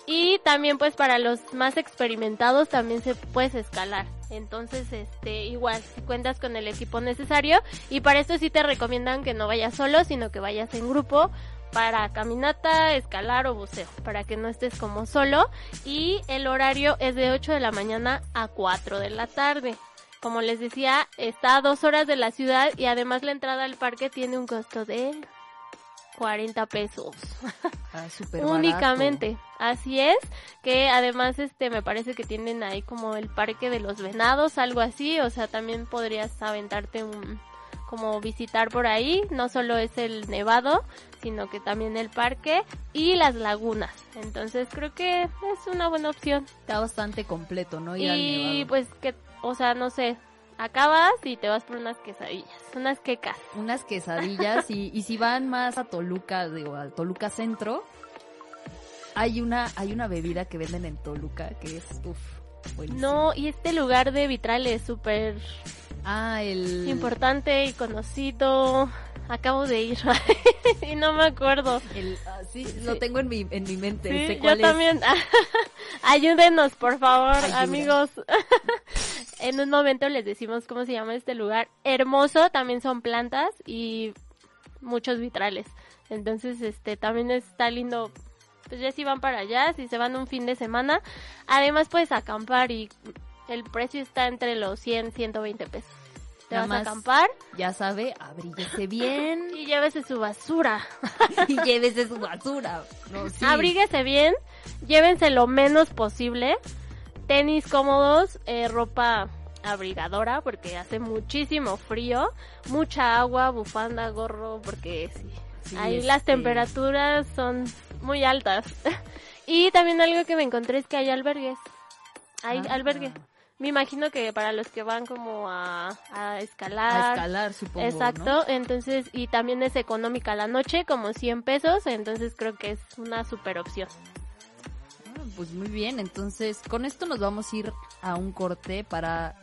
y también pues para los más experimentados también se puedes escalar. Entonces, este, igual, si cuentas con el equipo necesario y para esto sí te recomiendan que no vayas solo, sino que vayas en grupo para caminata, escalar o buceo, para que no estés como solo y el horario es de 8 de la mañana a 4 de la tarde. Como les decía, está a dos horas de la ciudad y además la entrada al parque tiene un costo de 40 pesos. Ah, Únicamente. Así es, que además este me parece que tienen ahí como el parque de los venados, algo así, o sea, también podrías aventarte un como visitar por ahí, no solo es el nevado, sino que también el parque y las lagunas. Entonces creo que es una buena opción. Está bastante completo, ¿no? Ir al Y nevado. pues que, o sea, no sé, acabas y te vas por unas quesadillas, unas quecas. unas quesadillas y, y si van más a Toluca, digo, al Toluca Centro, hay una, hay una bebida que venden en Toluca que es, uff, buenísima. No, y este lugar de vitral es súper Ah, el... importante y conocido. Acabo de ir y no me acuerdo. el- ah, sí, lo tengo en mi, en mi mente. Sí, sé yo es. también. Ayúdenos, por favor, amigos. en un momento les decimos cómo se llama este lugar. Hermoso, también son plantas y muchos vitrales. Entonces, este, también está lindo. Pues ya si van para allá, si se van un fin de semana. Además puedes acampar y el precio está entre los 100, 120 pesos. Te Nada vas a acampar Ya sabe, abríguese bien y llévese su basura. y llévese su basura. No, sí. Abríguese bien, llévense lo menos posible, tenis cómodos, eh, ropa abrigadora porque hace muchísimo frío, mucha agua, bufanda, gorro, porque sí, Sí, ahí este- las temperaturas son muy altas. y también algo que me encontré es que hay albergues. Hay Ah. albergue. Me imagino que para los que van como a, a A escalar. escalar, supongo, Exacto, ¿no? entonces, y también es económica la noche, como 100 pesos, entonces creo que es una super opción. Ah, Pues muy bien, entonces con esto nos vamos a ir a un corte para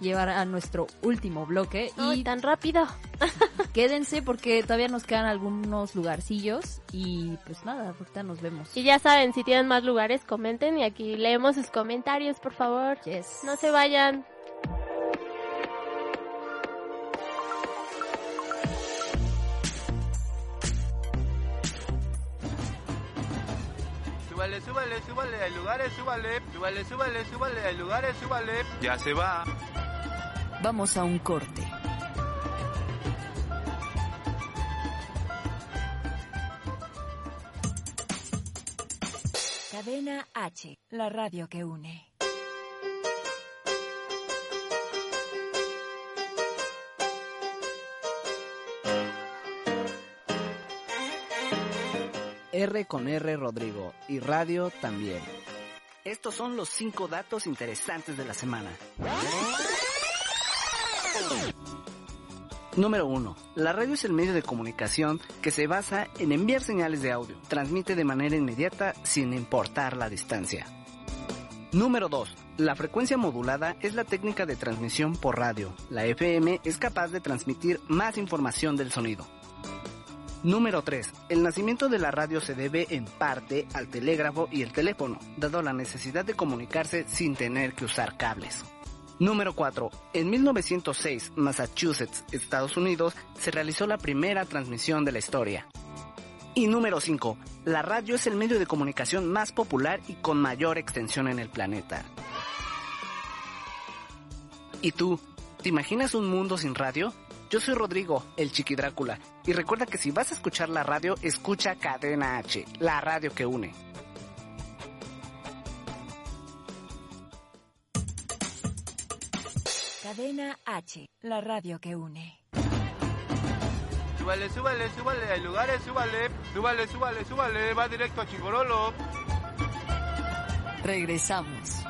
llevar a nuestro último bloque ¡Ay, y tan rápido! quédense porque todavía nos quedan algunos lugarcillos y pues nada, ahorita nos vemos. Y ya saben, si tienen más lugares, comenten y aquí leemos sus comentarios, por favor. Yes. No se vayan. Súbale, súbale, súbale, hay lugares, súbale. Súbale, súbale, súbale, hay lugares, súbale. Ya se va. Vamos a un corte. Cadena H, la radio que une. R con R Rodrigo y radio también. Estos son los cinco datos interesantes de la semana. Número 1. La radio es el medio de comunicación que se basa en enviar señales de audio. Transmite de manera inmediata sin importar la distancia. Número 2. La frecuencia modulada es la técnica de transmisión por radio. La FM es capaz de transmitir más información del sonido. Número 3. El nacimiento de la radio se debe en parte al telégrafo y el teléfono, dado la necesidad de comunicarse sin tener que usar cables. Número 4. En 1906, Massachusetts, Estados Unidos, se realizó la primera transmisión de la historia. Y número 5. La radio es el medio de comunicación más popular y con mayor extensión en el planeta. ¿Y tú? ¿Te imaginas un mundo sin radio? Yo soy Rodrigo, el Chiqui Drácula, y recuerda que si vas a escuchar la radio, escucha Cadena H, la radio que une. Cadena H, la radio que une. Súbale, súbale, súbale, hay lugares, súbale. Súbale, súbale, súbale, va directo a Chingorolo. Regresamos.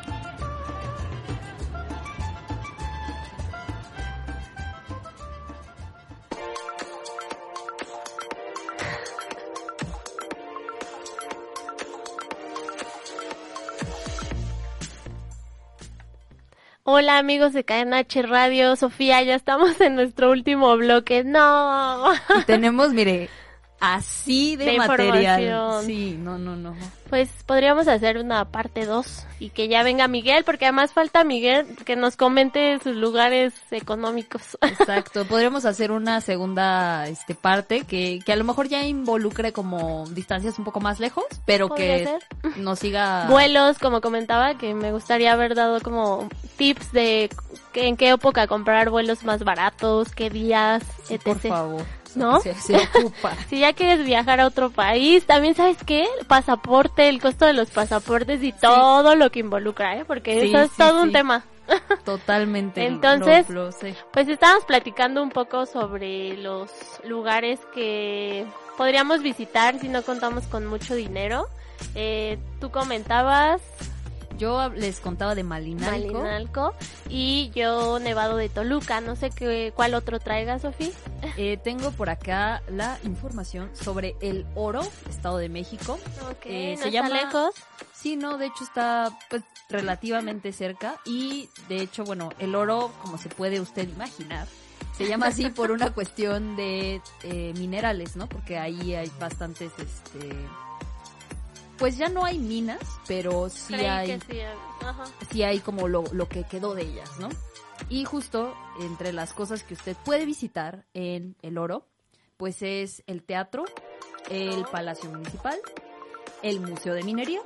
Hola amigos de KNH Radio, Sofía, ya estamos en nuestro último bloque. No. Y tenemos, mire, así de, De material. Sí, no, no, no. Pues podríamos hacer una parte 2 y que ya venga Miguel, porque además falta Miguel que nos comente sus lugares económicos. Exacto, podríamos hacer una segunda este parte que, que a lo mejor ya involucre como distancias un poco más lejos, pero que ser. nos siga Vuelos, como comentaba, que me gustaría haber dado como tips de que- en qué época comprar vuelos más baratos, qué días, etc. por favor. ¿No? Se, se ocupa. Si ya quieres viajar a otro país, también sabes qué, el pasaporte, el costo de los pasaportes y todo lo que involucra, ¿eh? Porque Sí, eso es sí, todo un tema. Totalmente. Entonces- lo- lo sé. Pues estábamos platicando un poco sobre los lugares que podríamos visitar si no contamos con mucho dinero. Eh, tú comentabas Yo les contaba de Malinalco. Malinalco y yo Nevado de Toluca. No sé qué, cuál otro traiga, Sofía. Eh, tengo por acá la información sobre el oro, Estado de México. Eh, no se está llama- lejos. Sí, no, de hecho está pues relativamente cerca y de hecho, bueno, el oro, como se puede usted imaginar, se llama así por una cuestión de eh, minerales, ¿no? Porque ahí hay bastantes, este, pues ya no hay minas, pero sí Creí hay que sí. Ajá. sí hay como lo, lo que quedó de ellas, ¿no? Y justo entre las cosas que usted puede visitar en El Oro, pues es el teatro, el Palacio Municipal, el Museo de Minería.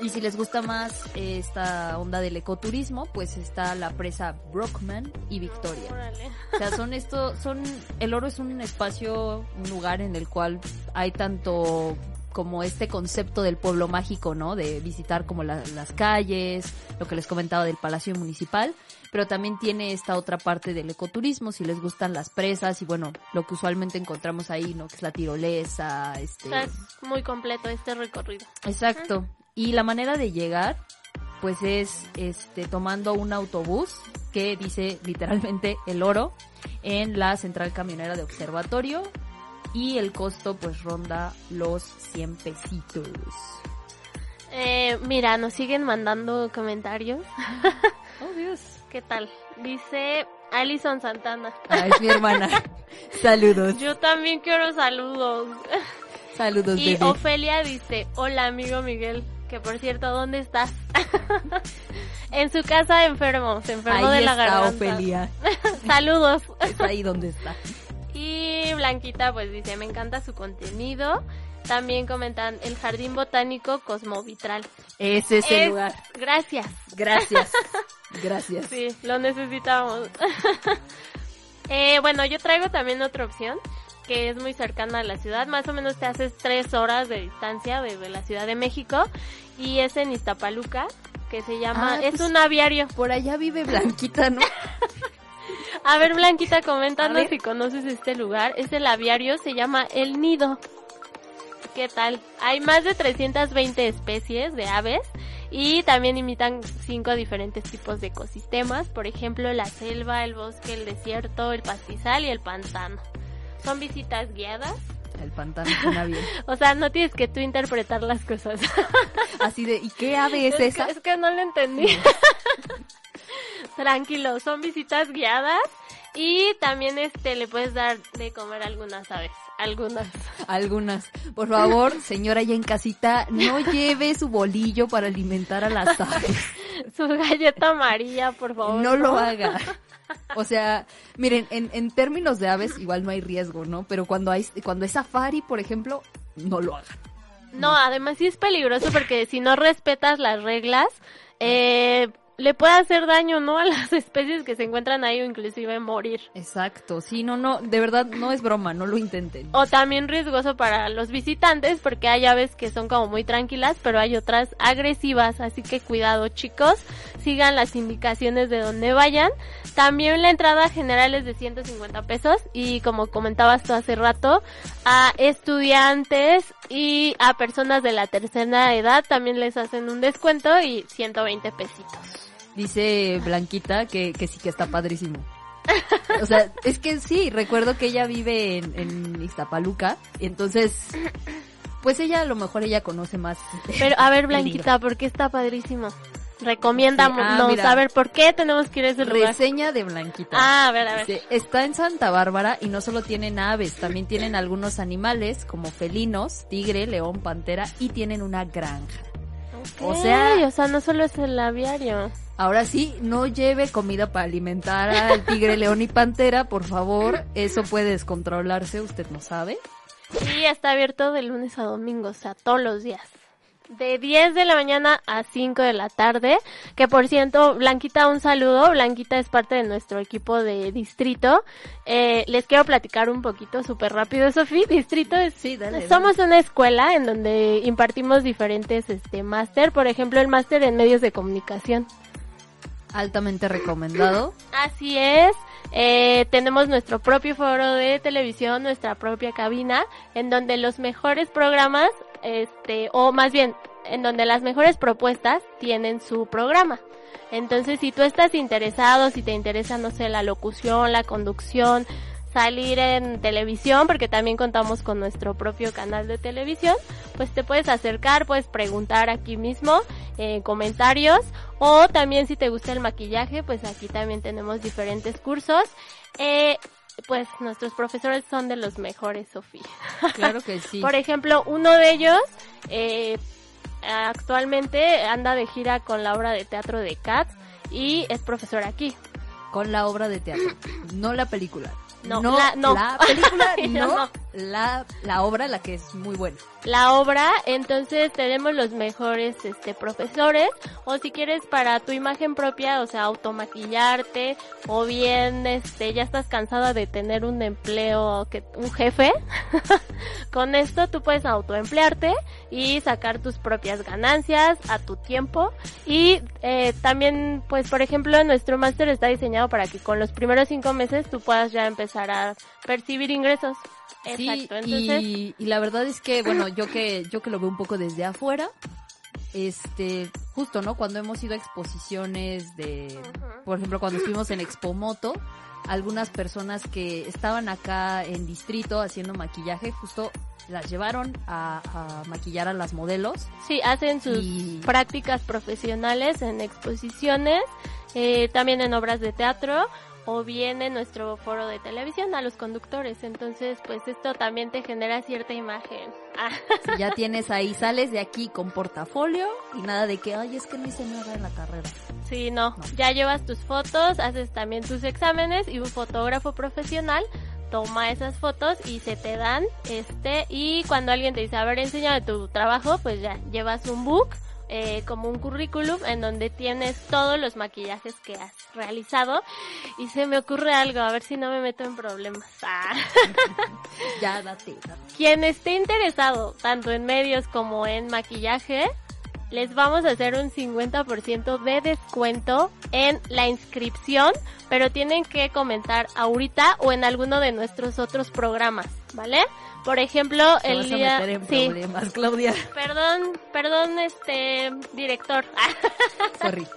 Y si les gusta más esta onda del ecoturismo, pues está la presa Brockman y Victoria. O sea, son esto, son, el oro es un espacio, un lugar en el cual hay tanto como este concepto del pueblo mágico, ¿no? De visitar como la- las calles, lo que les comentaba del Palacio Municipal, pero también tiene esta otra parte del ecoturismo, si les gustan las presas y bueno, lo que usualmente encontramos ahí, ¿no? Que es la tirolesa, este... O sea, es muy completo este recorrido. Exacto. Y la manera de llegar, pues es este tomando un autobús que dice literalmente el oro en la central camionera de observatorio y el costo pues ronda los 100 pesitos. Eh, mira, nos siguen mandando comentarios. Oh Dios. ¿Qué tal? Dice Alison Santana. Ah, es mi hermana. Saludos. Yo también quiero saludos. Saludos, Y bebé. Ofelia dice, hola amigo Miguel, que por cierto, ¿dónde estás? en su casa enfermo, se enfermó Ahí de la está garganta. Ofelia. Saludos. Es ahí donde está. Y Blanquita pues dice, me encanta su contenido. También comentan el Jardín Botánico Cosmovitral. Ese es el Es- lugar. Gracias. Gracias. Gracias. Sí, lo necesitamos. eh, bueno, yo traigo también otra opción que es muy cercana a la ciudad. Más o menos te haces tres horas de distancia de, de la Ciudad de México y es en Iztapaluca que se llama, Ah, es pues- un aviario. Por allá vive Blanquita, ¿no? A ver, Blanquita, coméntanos si conoces este lugar. Es el aviario, se llama El Nido. ¿Qué tal? Hay más de 320 especies de aves y también imitan cinco diferentes tipos de ecosistemas, por ejemplo, la selva, el bosque, el desierto, el pastizal y el pantano. Son visitas guiadas, El pantano suena bien. o sea, no tienes que tú interpretar las cosas. Así de, ¿y qué ave es esa? es que no lo entendí. Tranquilo, son visitas guiadas y también este le puedes dar de comer algunas aves, algunas. Algunas. Por favor, señora ya en casita, no lleve su bolillo para alimentar a las aves. Su galleta amarilla, por favor. No lo haga. O sea, miren, en, en términos de aves igual no hay riesgo, ¿no? Pero cuando hay, cuando es safari, por ejemplo, no lo hagan. No, además sí es peligroso porque si no respetas las reglas, eh, le puede hacer daño, ¿no? A las especies que se encuentran ahí o inclusive morir. Exacto, sí, no, no, de verdad no es broma, no lo intenten. O también riesgoso para los visitantes porque hay aves que son como muy tranquilas, pero hay otras agresivas, así que cuidado chicos, sigan las indicaciones de donde vayan. También la entrada general es de 150 pesos y como comentabas tú hace rato, a estudiantes y a personas de la tercera edad también les hacen un descuento y 120 pesitos. Dice Blanquita que, que sí que está padrísimo. O sea, es que sí, recuerdo que ella vive en, en Iztapaluca, y entonces, pues ella a lo mejor ella conoce más. Pero a ver. Blanquita, ¿por qué está padrísimo? Recomiéndanos, ah, a ver, ¿por qué tenemos que ir a ese lugar? Reseña de Blanquita. Ah, a ver, a ver. Dice, está en Santa Bárbara y no solo tienen aves, también tienen algunos animales como felinos, tigre, león, pantera y tienen una granja. O sea- o sea, no solo es el aviario. Ahora sí, no lleve comida para alimentar al tigre, león y pantera, por favor. Eso puede descontrolarse, usted no sabe. Sí, está abierto de lunes a domingo, o sea, todos los días. De 10 de la mañana a 5 de la tarde. Que por cierto, Blanquita, un saludo. Blanquita es parte de nuestro equipo de distrito. Eh, les quiero platicar un poquito súper rápido, Sofía. Distrito es Sí, dale. Somos una escuela en donde impartimos diferentes este máster, por ejemplo el máster en medios de comunicación. altamente recomendado. Así es. Eh, tenemos nuestro propio foro de televisión, nuestra propia cabina, en donde los mejores programas, este, o más bien, en donde las mejores propuestas tienen su programa. Entonces, si tú estás interesado, si te interesa, no sé, la locución, la conducción, salir en televisión, porque también contamos con nuestro propio canal de televisión, pues te puedes acercar, puedes preguntar aquí mismo, en comentarios, o también si te gusta el maquillaje, pues aquí también tenemos diferentes cursos. Eh, pues nuestros profesores son de los mejores, Sofía. Claro que sí. Por ejemplo, uno de ellos eh, actualmente anda de gira con la obra de teatro de Cats y es profesor aquí. Con la obra de teatro, no la película. No, la- no. la película, no. La, la obra, la que es muy buena. La obra, entonces tenemos los mejores este profesores o si quieres para tu imagen propia, o sea, automaquillarte o bien este ya estás cansada de tener un empleo que un jefe, con esto tú puedes autoemplearte y sacar tus propias ganancias a tu tiempo y eh, también pues por ejemplo nuestro máster está diseñado para que con los primeros cinco meses tú puedas ya empezar a percibir ingresos. Sí, Exacto, entonces y, y la verdad es que, bueno, yo que, yo que lo veo un poco desde afuera, este, justo, ¿no? Cuando hemos ido a exposiciones de, por ejemplo, cuando estuvimos en Expomoto, algunas personas que estaban acá en distrito haciendo maquillaje, justo las llevaron a, a maquillar a las modelos. Sí, hacen sus Y- prácticas profesionales en exposiciones, eh, también en obras de teatro o bien en nuestro foro de televisión a los conductores. Entonces, pues esto también te genera cierta imagen. Ah, Si ya tienes ahí, sales de aquí con portafolio y nada de que, ay, es que no hice nada en la carrera. sí, no. Ya llevas tus fotos, haces también tus exámenes y un fotógrafo profesional toma esas fotos y se te dan este y cuando alguien te dice a ver enséñame tu trabajo pues ya llevas un book eh, como un currículum en donde tienes todos los maquillajes que has realizado y se me ocurre algo a ver si no me meto en problemas Ah. Ya, date, date. quien esté interesado tanto en medios como en maquillaje les vamos a hacer un 50% de descuento en la inscripción, pero tienen que comentar ahorita o en alguno de nuestros otros programas, ¿vale? Por ejemplo, Te el vas a día meter en sí, problemas, Claudia. perdón, perdón este director. Sorry.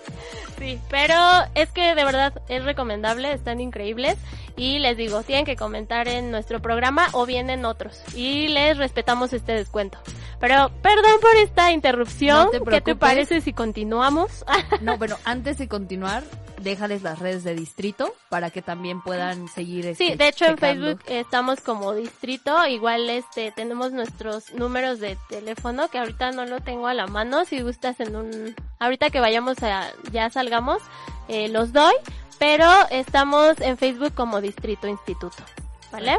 Sí, pero es que de verdad es recomendable, están increíbles y les digo, tienen que comentar en nuestro programa o bien en otros y les respetamos este descuento. Pero perdón por esta interrupción, No te ¿qué te parece si continuamos? No, bueno, antes de continuar, déjales las redes de distrito para que también puedan seguir. Sí, este, de hecho en checando. Facebook estamos como distrito, igual este tenemos nuestros números de teléfono que ahorita no lo tengo a la mano, si gustas en un ahorita que vayamos a ya salgamos eh, los doy, pero estamos en Facebook como Distrito Instituto, ¿vale?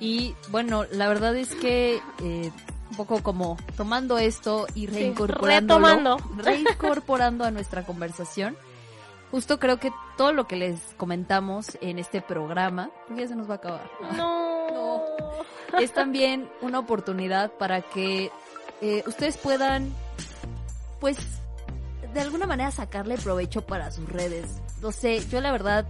Y bueno, la verdad es que eh, un poco como tomando esto y reincorporando, reincorporando a nuestra conversación. Justo creo que todo lo que les comentamos en este programa, porque ya se nos va a acabar. No. es también una oportunidad para que eh, ustedes puedan, pues, de alguna manera sacarle provecho para sus redes. No sé, yo la verdad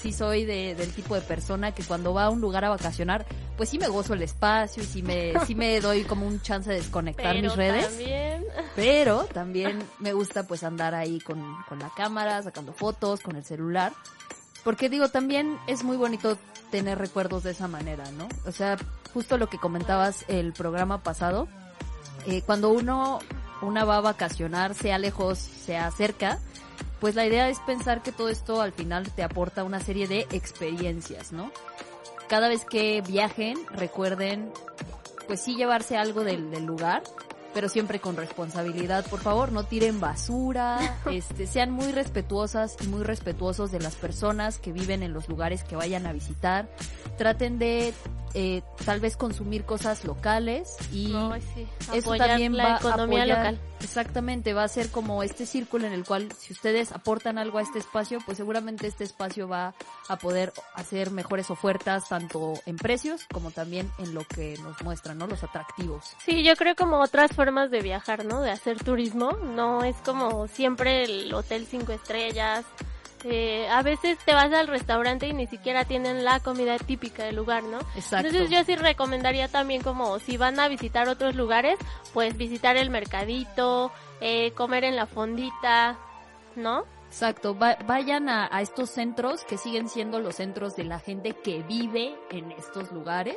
sí soy de, del tipo de persona que cuando va a un lugar a vacacionar, pues sí me gozo el espacio y sí me, sí me doy como un chance de desconectar Pero mis redes. también Pero también me gusta pues andar ahí con, con la cámara, sacando fotos, con el celular. Porque digo, también es muy bonito tener recuerdos de esa manera, ¿no? O sea, justo lo que comentabas el programa pasado, eh, cuando uno una va a vacacionar, sea lejos, sea cerca, pues la idea es pensar que todo esto al final te aporta una serie de experiencias, ¿no? Cada vez que viajen, recuerden, pues sí llevarse algo del, del lugar, pero siempre con responsabilidad. Por favor, no tiren basura, este, sean muy respetuosas y muy respetuosos de las personas que viven en los lugares que vayan a visitar. Traten de eh, tal vez consumir cosas locales y sí, eso también la va a economía apoyar- local. Exactamente, va a ser como este círculo en el cual si ustedes aportan algo a este espacio, pues seguramente este espacio va a poder hacer mejores ofertas tanto en precios como también en lo que nos muestran, ¿no? Los atractivos. Sí, yo creo como otras formas de viajar, ¿no? De hacer turismo. No es como siempre el hotel cinco estrellas. Eh, a veces te vas al restaurante y ni siquiera tienen la comida típica del lugar, ¿no? Exacto. Entonces yo sí recomendaría también como si van a visitar otros lugares, pues visitar el mercadito, eh, comer en la fondita, ¿no? Exacto, Va- vayan a, a estos centros que siguen siendo los centros de la gente que vive en estos lugares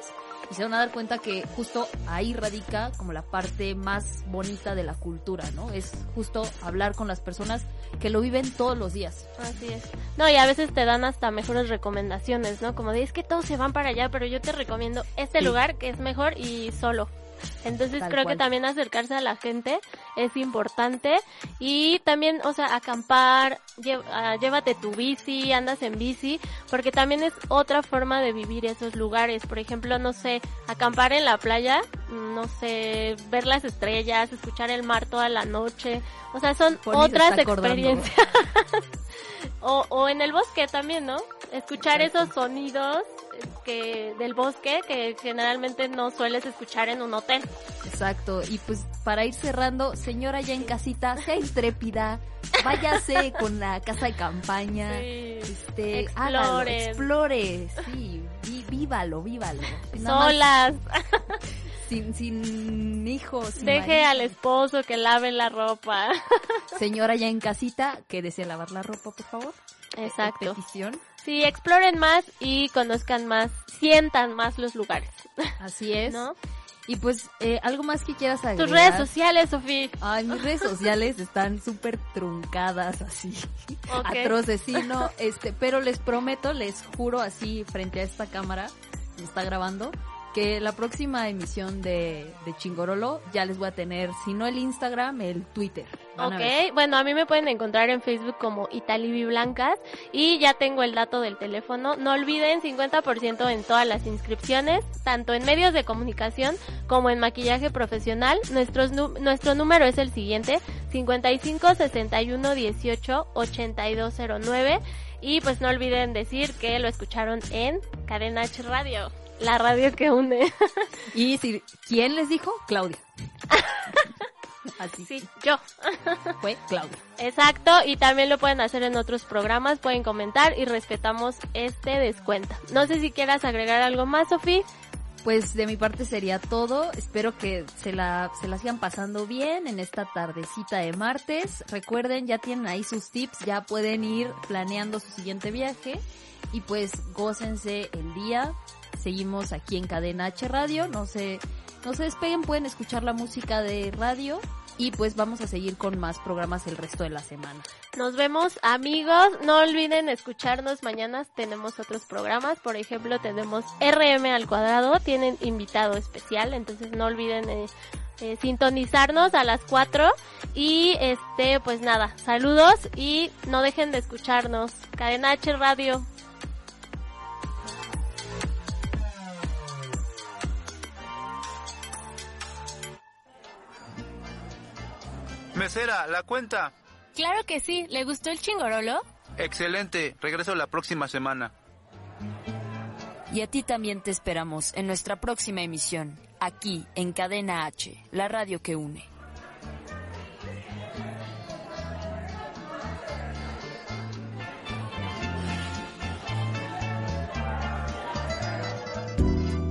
y se van a dar cuenta que justo ahí radica como la parte más bonita de la cultura, ¿no? Es justo hablar con las personas que lo viven todos los días. Así es. No, y a veces te dan hasta mejores recomendaciones, ¿no? Como de, es que todos se van para allá, pero yo te recomiendo este Sí. lugar que es mejor y solo. Entonces Tal creo cual. que también acercarse a la gente es importante y también, o sea, acampar, lle- ah, llévate tu bici, andas en bici, porque también es otra forma de vivir esos lugares. Por ejemplo, no sé, acampar en la playa, no sé, ver las estrellas, escuchar el mar toda la noche, o sea, son Poli otras experiencias. O, o en el bosque también, ¿no? Escuchar Exacto. esos sonidos que del bosque que generalmente no sueles escuchar en un hotel. Exacto, y pues para ir cerrando, señora ya en casita, sea intrépida, váyase con la casa de campaña, este, hágalo, Exploren. explore, sí, vívalo, vívalo. Más Solas, sin, sin hijos. sin deje marido. al esposo que lave la ropa. Señora ya en casita, quédese a lavar la ropa, por favor. Exacto. Petición. Sí, exploren más y conozcan más, sientan más los lugares, Así es. ¿no? Y pues, eh, algo más que quieras agregar. Tus redes sociales, Sofía. Ay, mis redes sociales están súper truncadas así. Ok. Atroces, sí, no, este, pero les prometo, les juro así frente a esta cámara, que está grabando, que la próxima emisión de, de Chingorolo ya les voy a tener, si no el Instagram, el Twitter. Van a. Ok, bueno, a mí me pueden encontrar en Facebook como Italibi Blancas y ya tengo el dato del teléfono. No olviden 50% en todas las inscripciones, tanto en medios de comunicación como en maquillaje profesional. Nuestros nu- nuestro número es el siguiente, 55 61 18 8209 y pues no olviden decir que lo escucharon en Cadena H Radio, la radio que une. Y si, ¿quién les dijo? Claudia. Así sí, yo. fue Claudia. Exacto, y también lo pueden hacer en otros programas, pueden comentar y respetamos este descuento. No sé si quieras agregar algo más, Sofía. Pues de mi parte sería todo. Espero que se la, se la sigan pasando bien en esta tardecita de martes. Recuerden, ya tienen ahí sus tips, ya pueden ir planeando su siguiente viaje. Y pues gócense el día. Seguimos aquí en Cadena H Radio. No se, no se despeguen, pueden escuchar la música de radio. Y pues vamos a seguir con más programas el resto de la semana. Nos vemos amigos, no olviden escucharnos mañana, tenemos otros programas, por ejemplo tenemos RM al cuadrado, tienen invitado especial, entonces no olviden eh, eh, sintonizarnos a las 4 y este pues nada, saludos y no dejen de escucharnos, Cadena H Radio. Mesera, la cuenta. Claro que sí, ¿le gustó el chingorolo? Excelente, regreso la próxima semana. Y a ti también te esperamos en nuestra próxima emisión, aquí en Cadena H, la radio que une.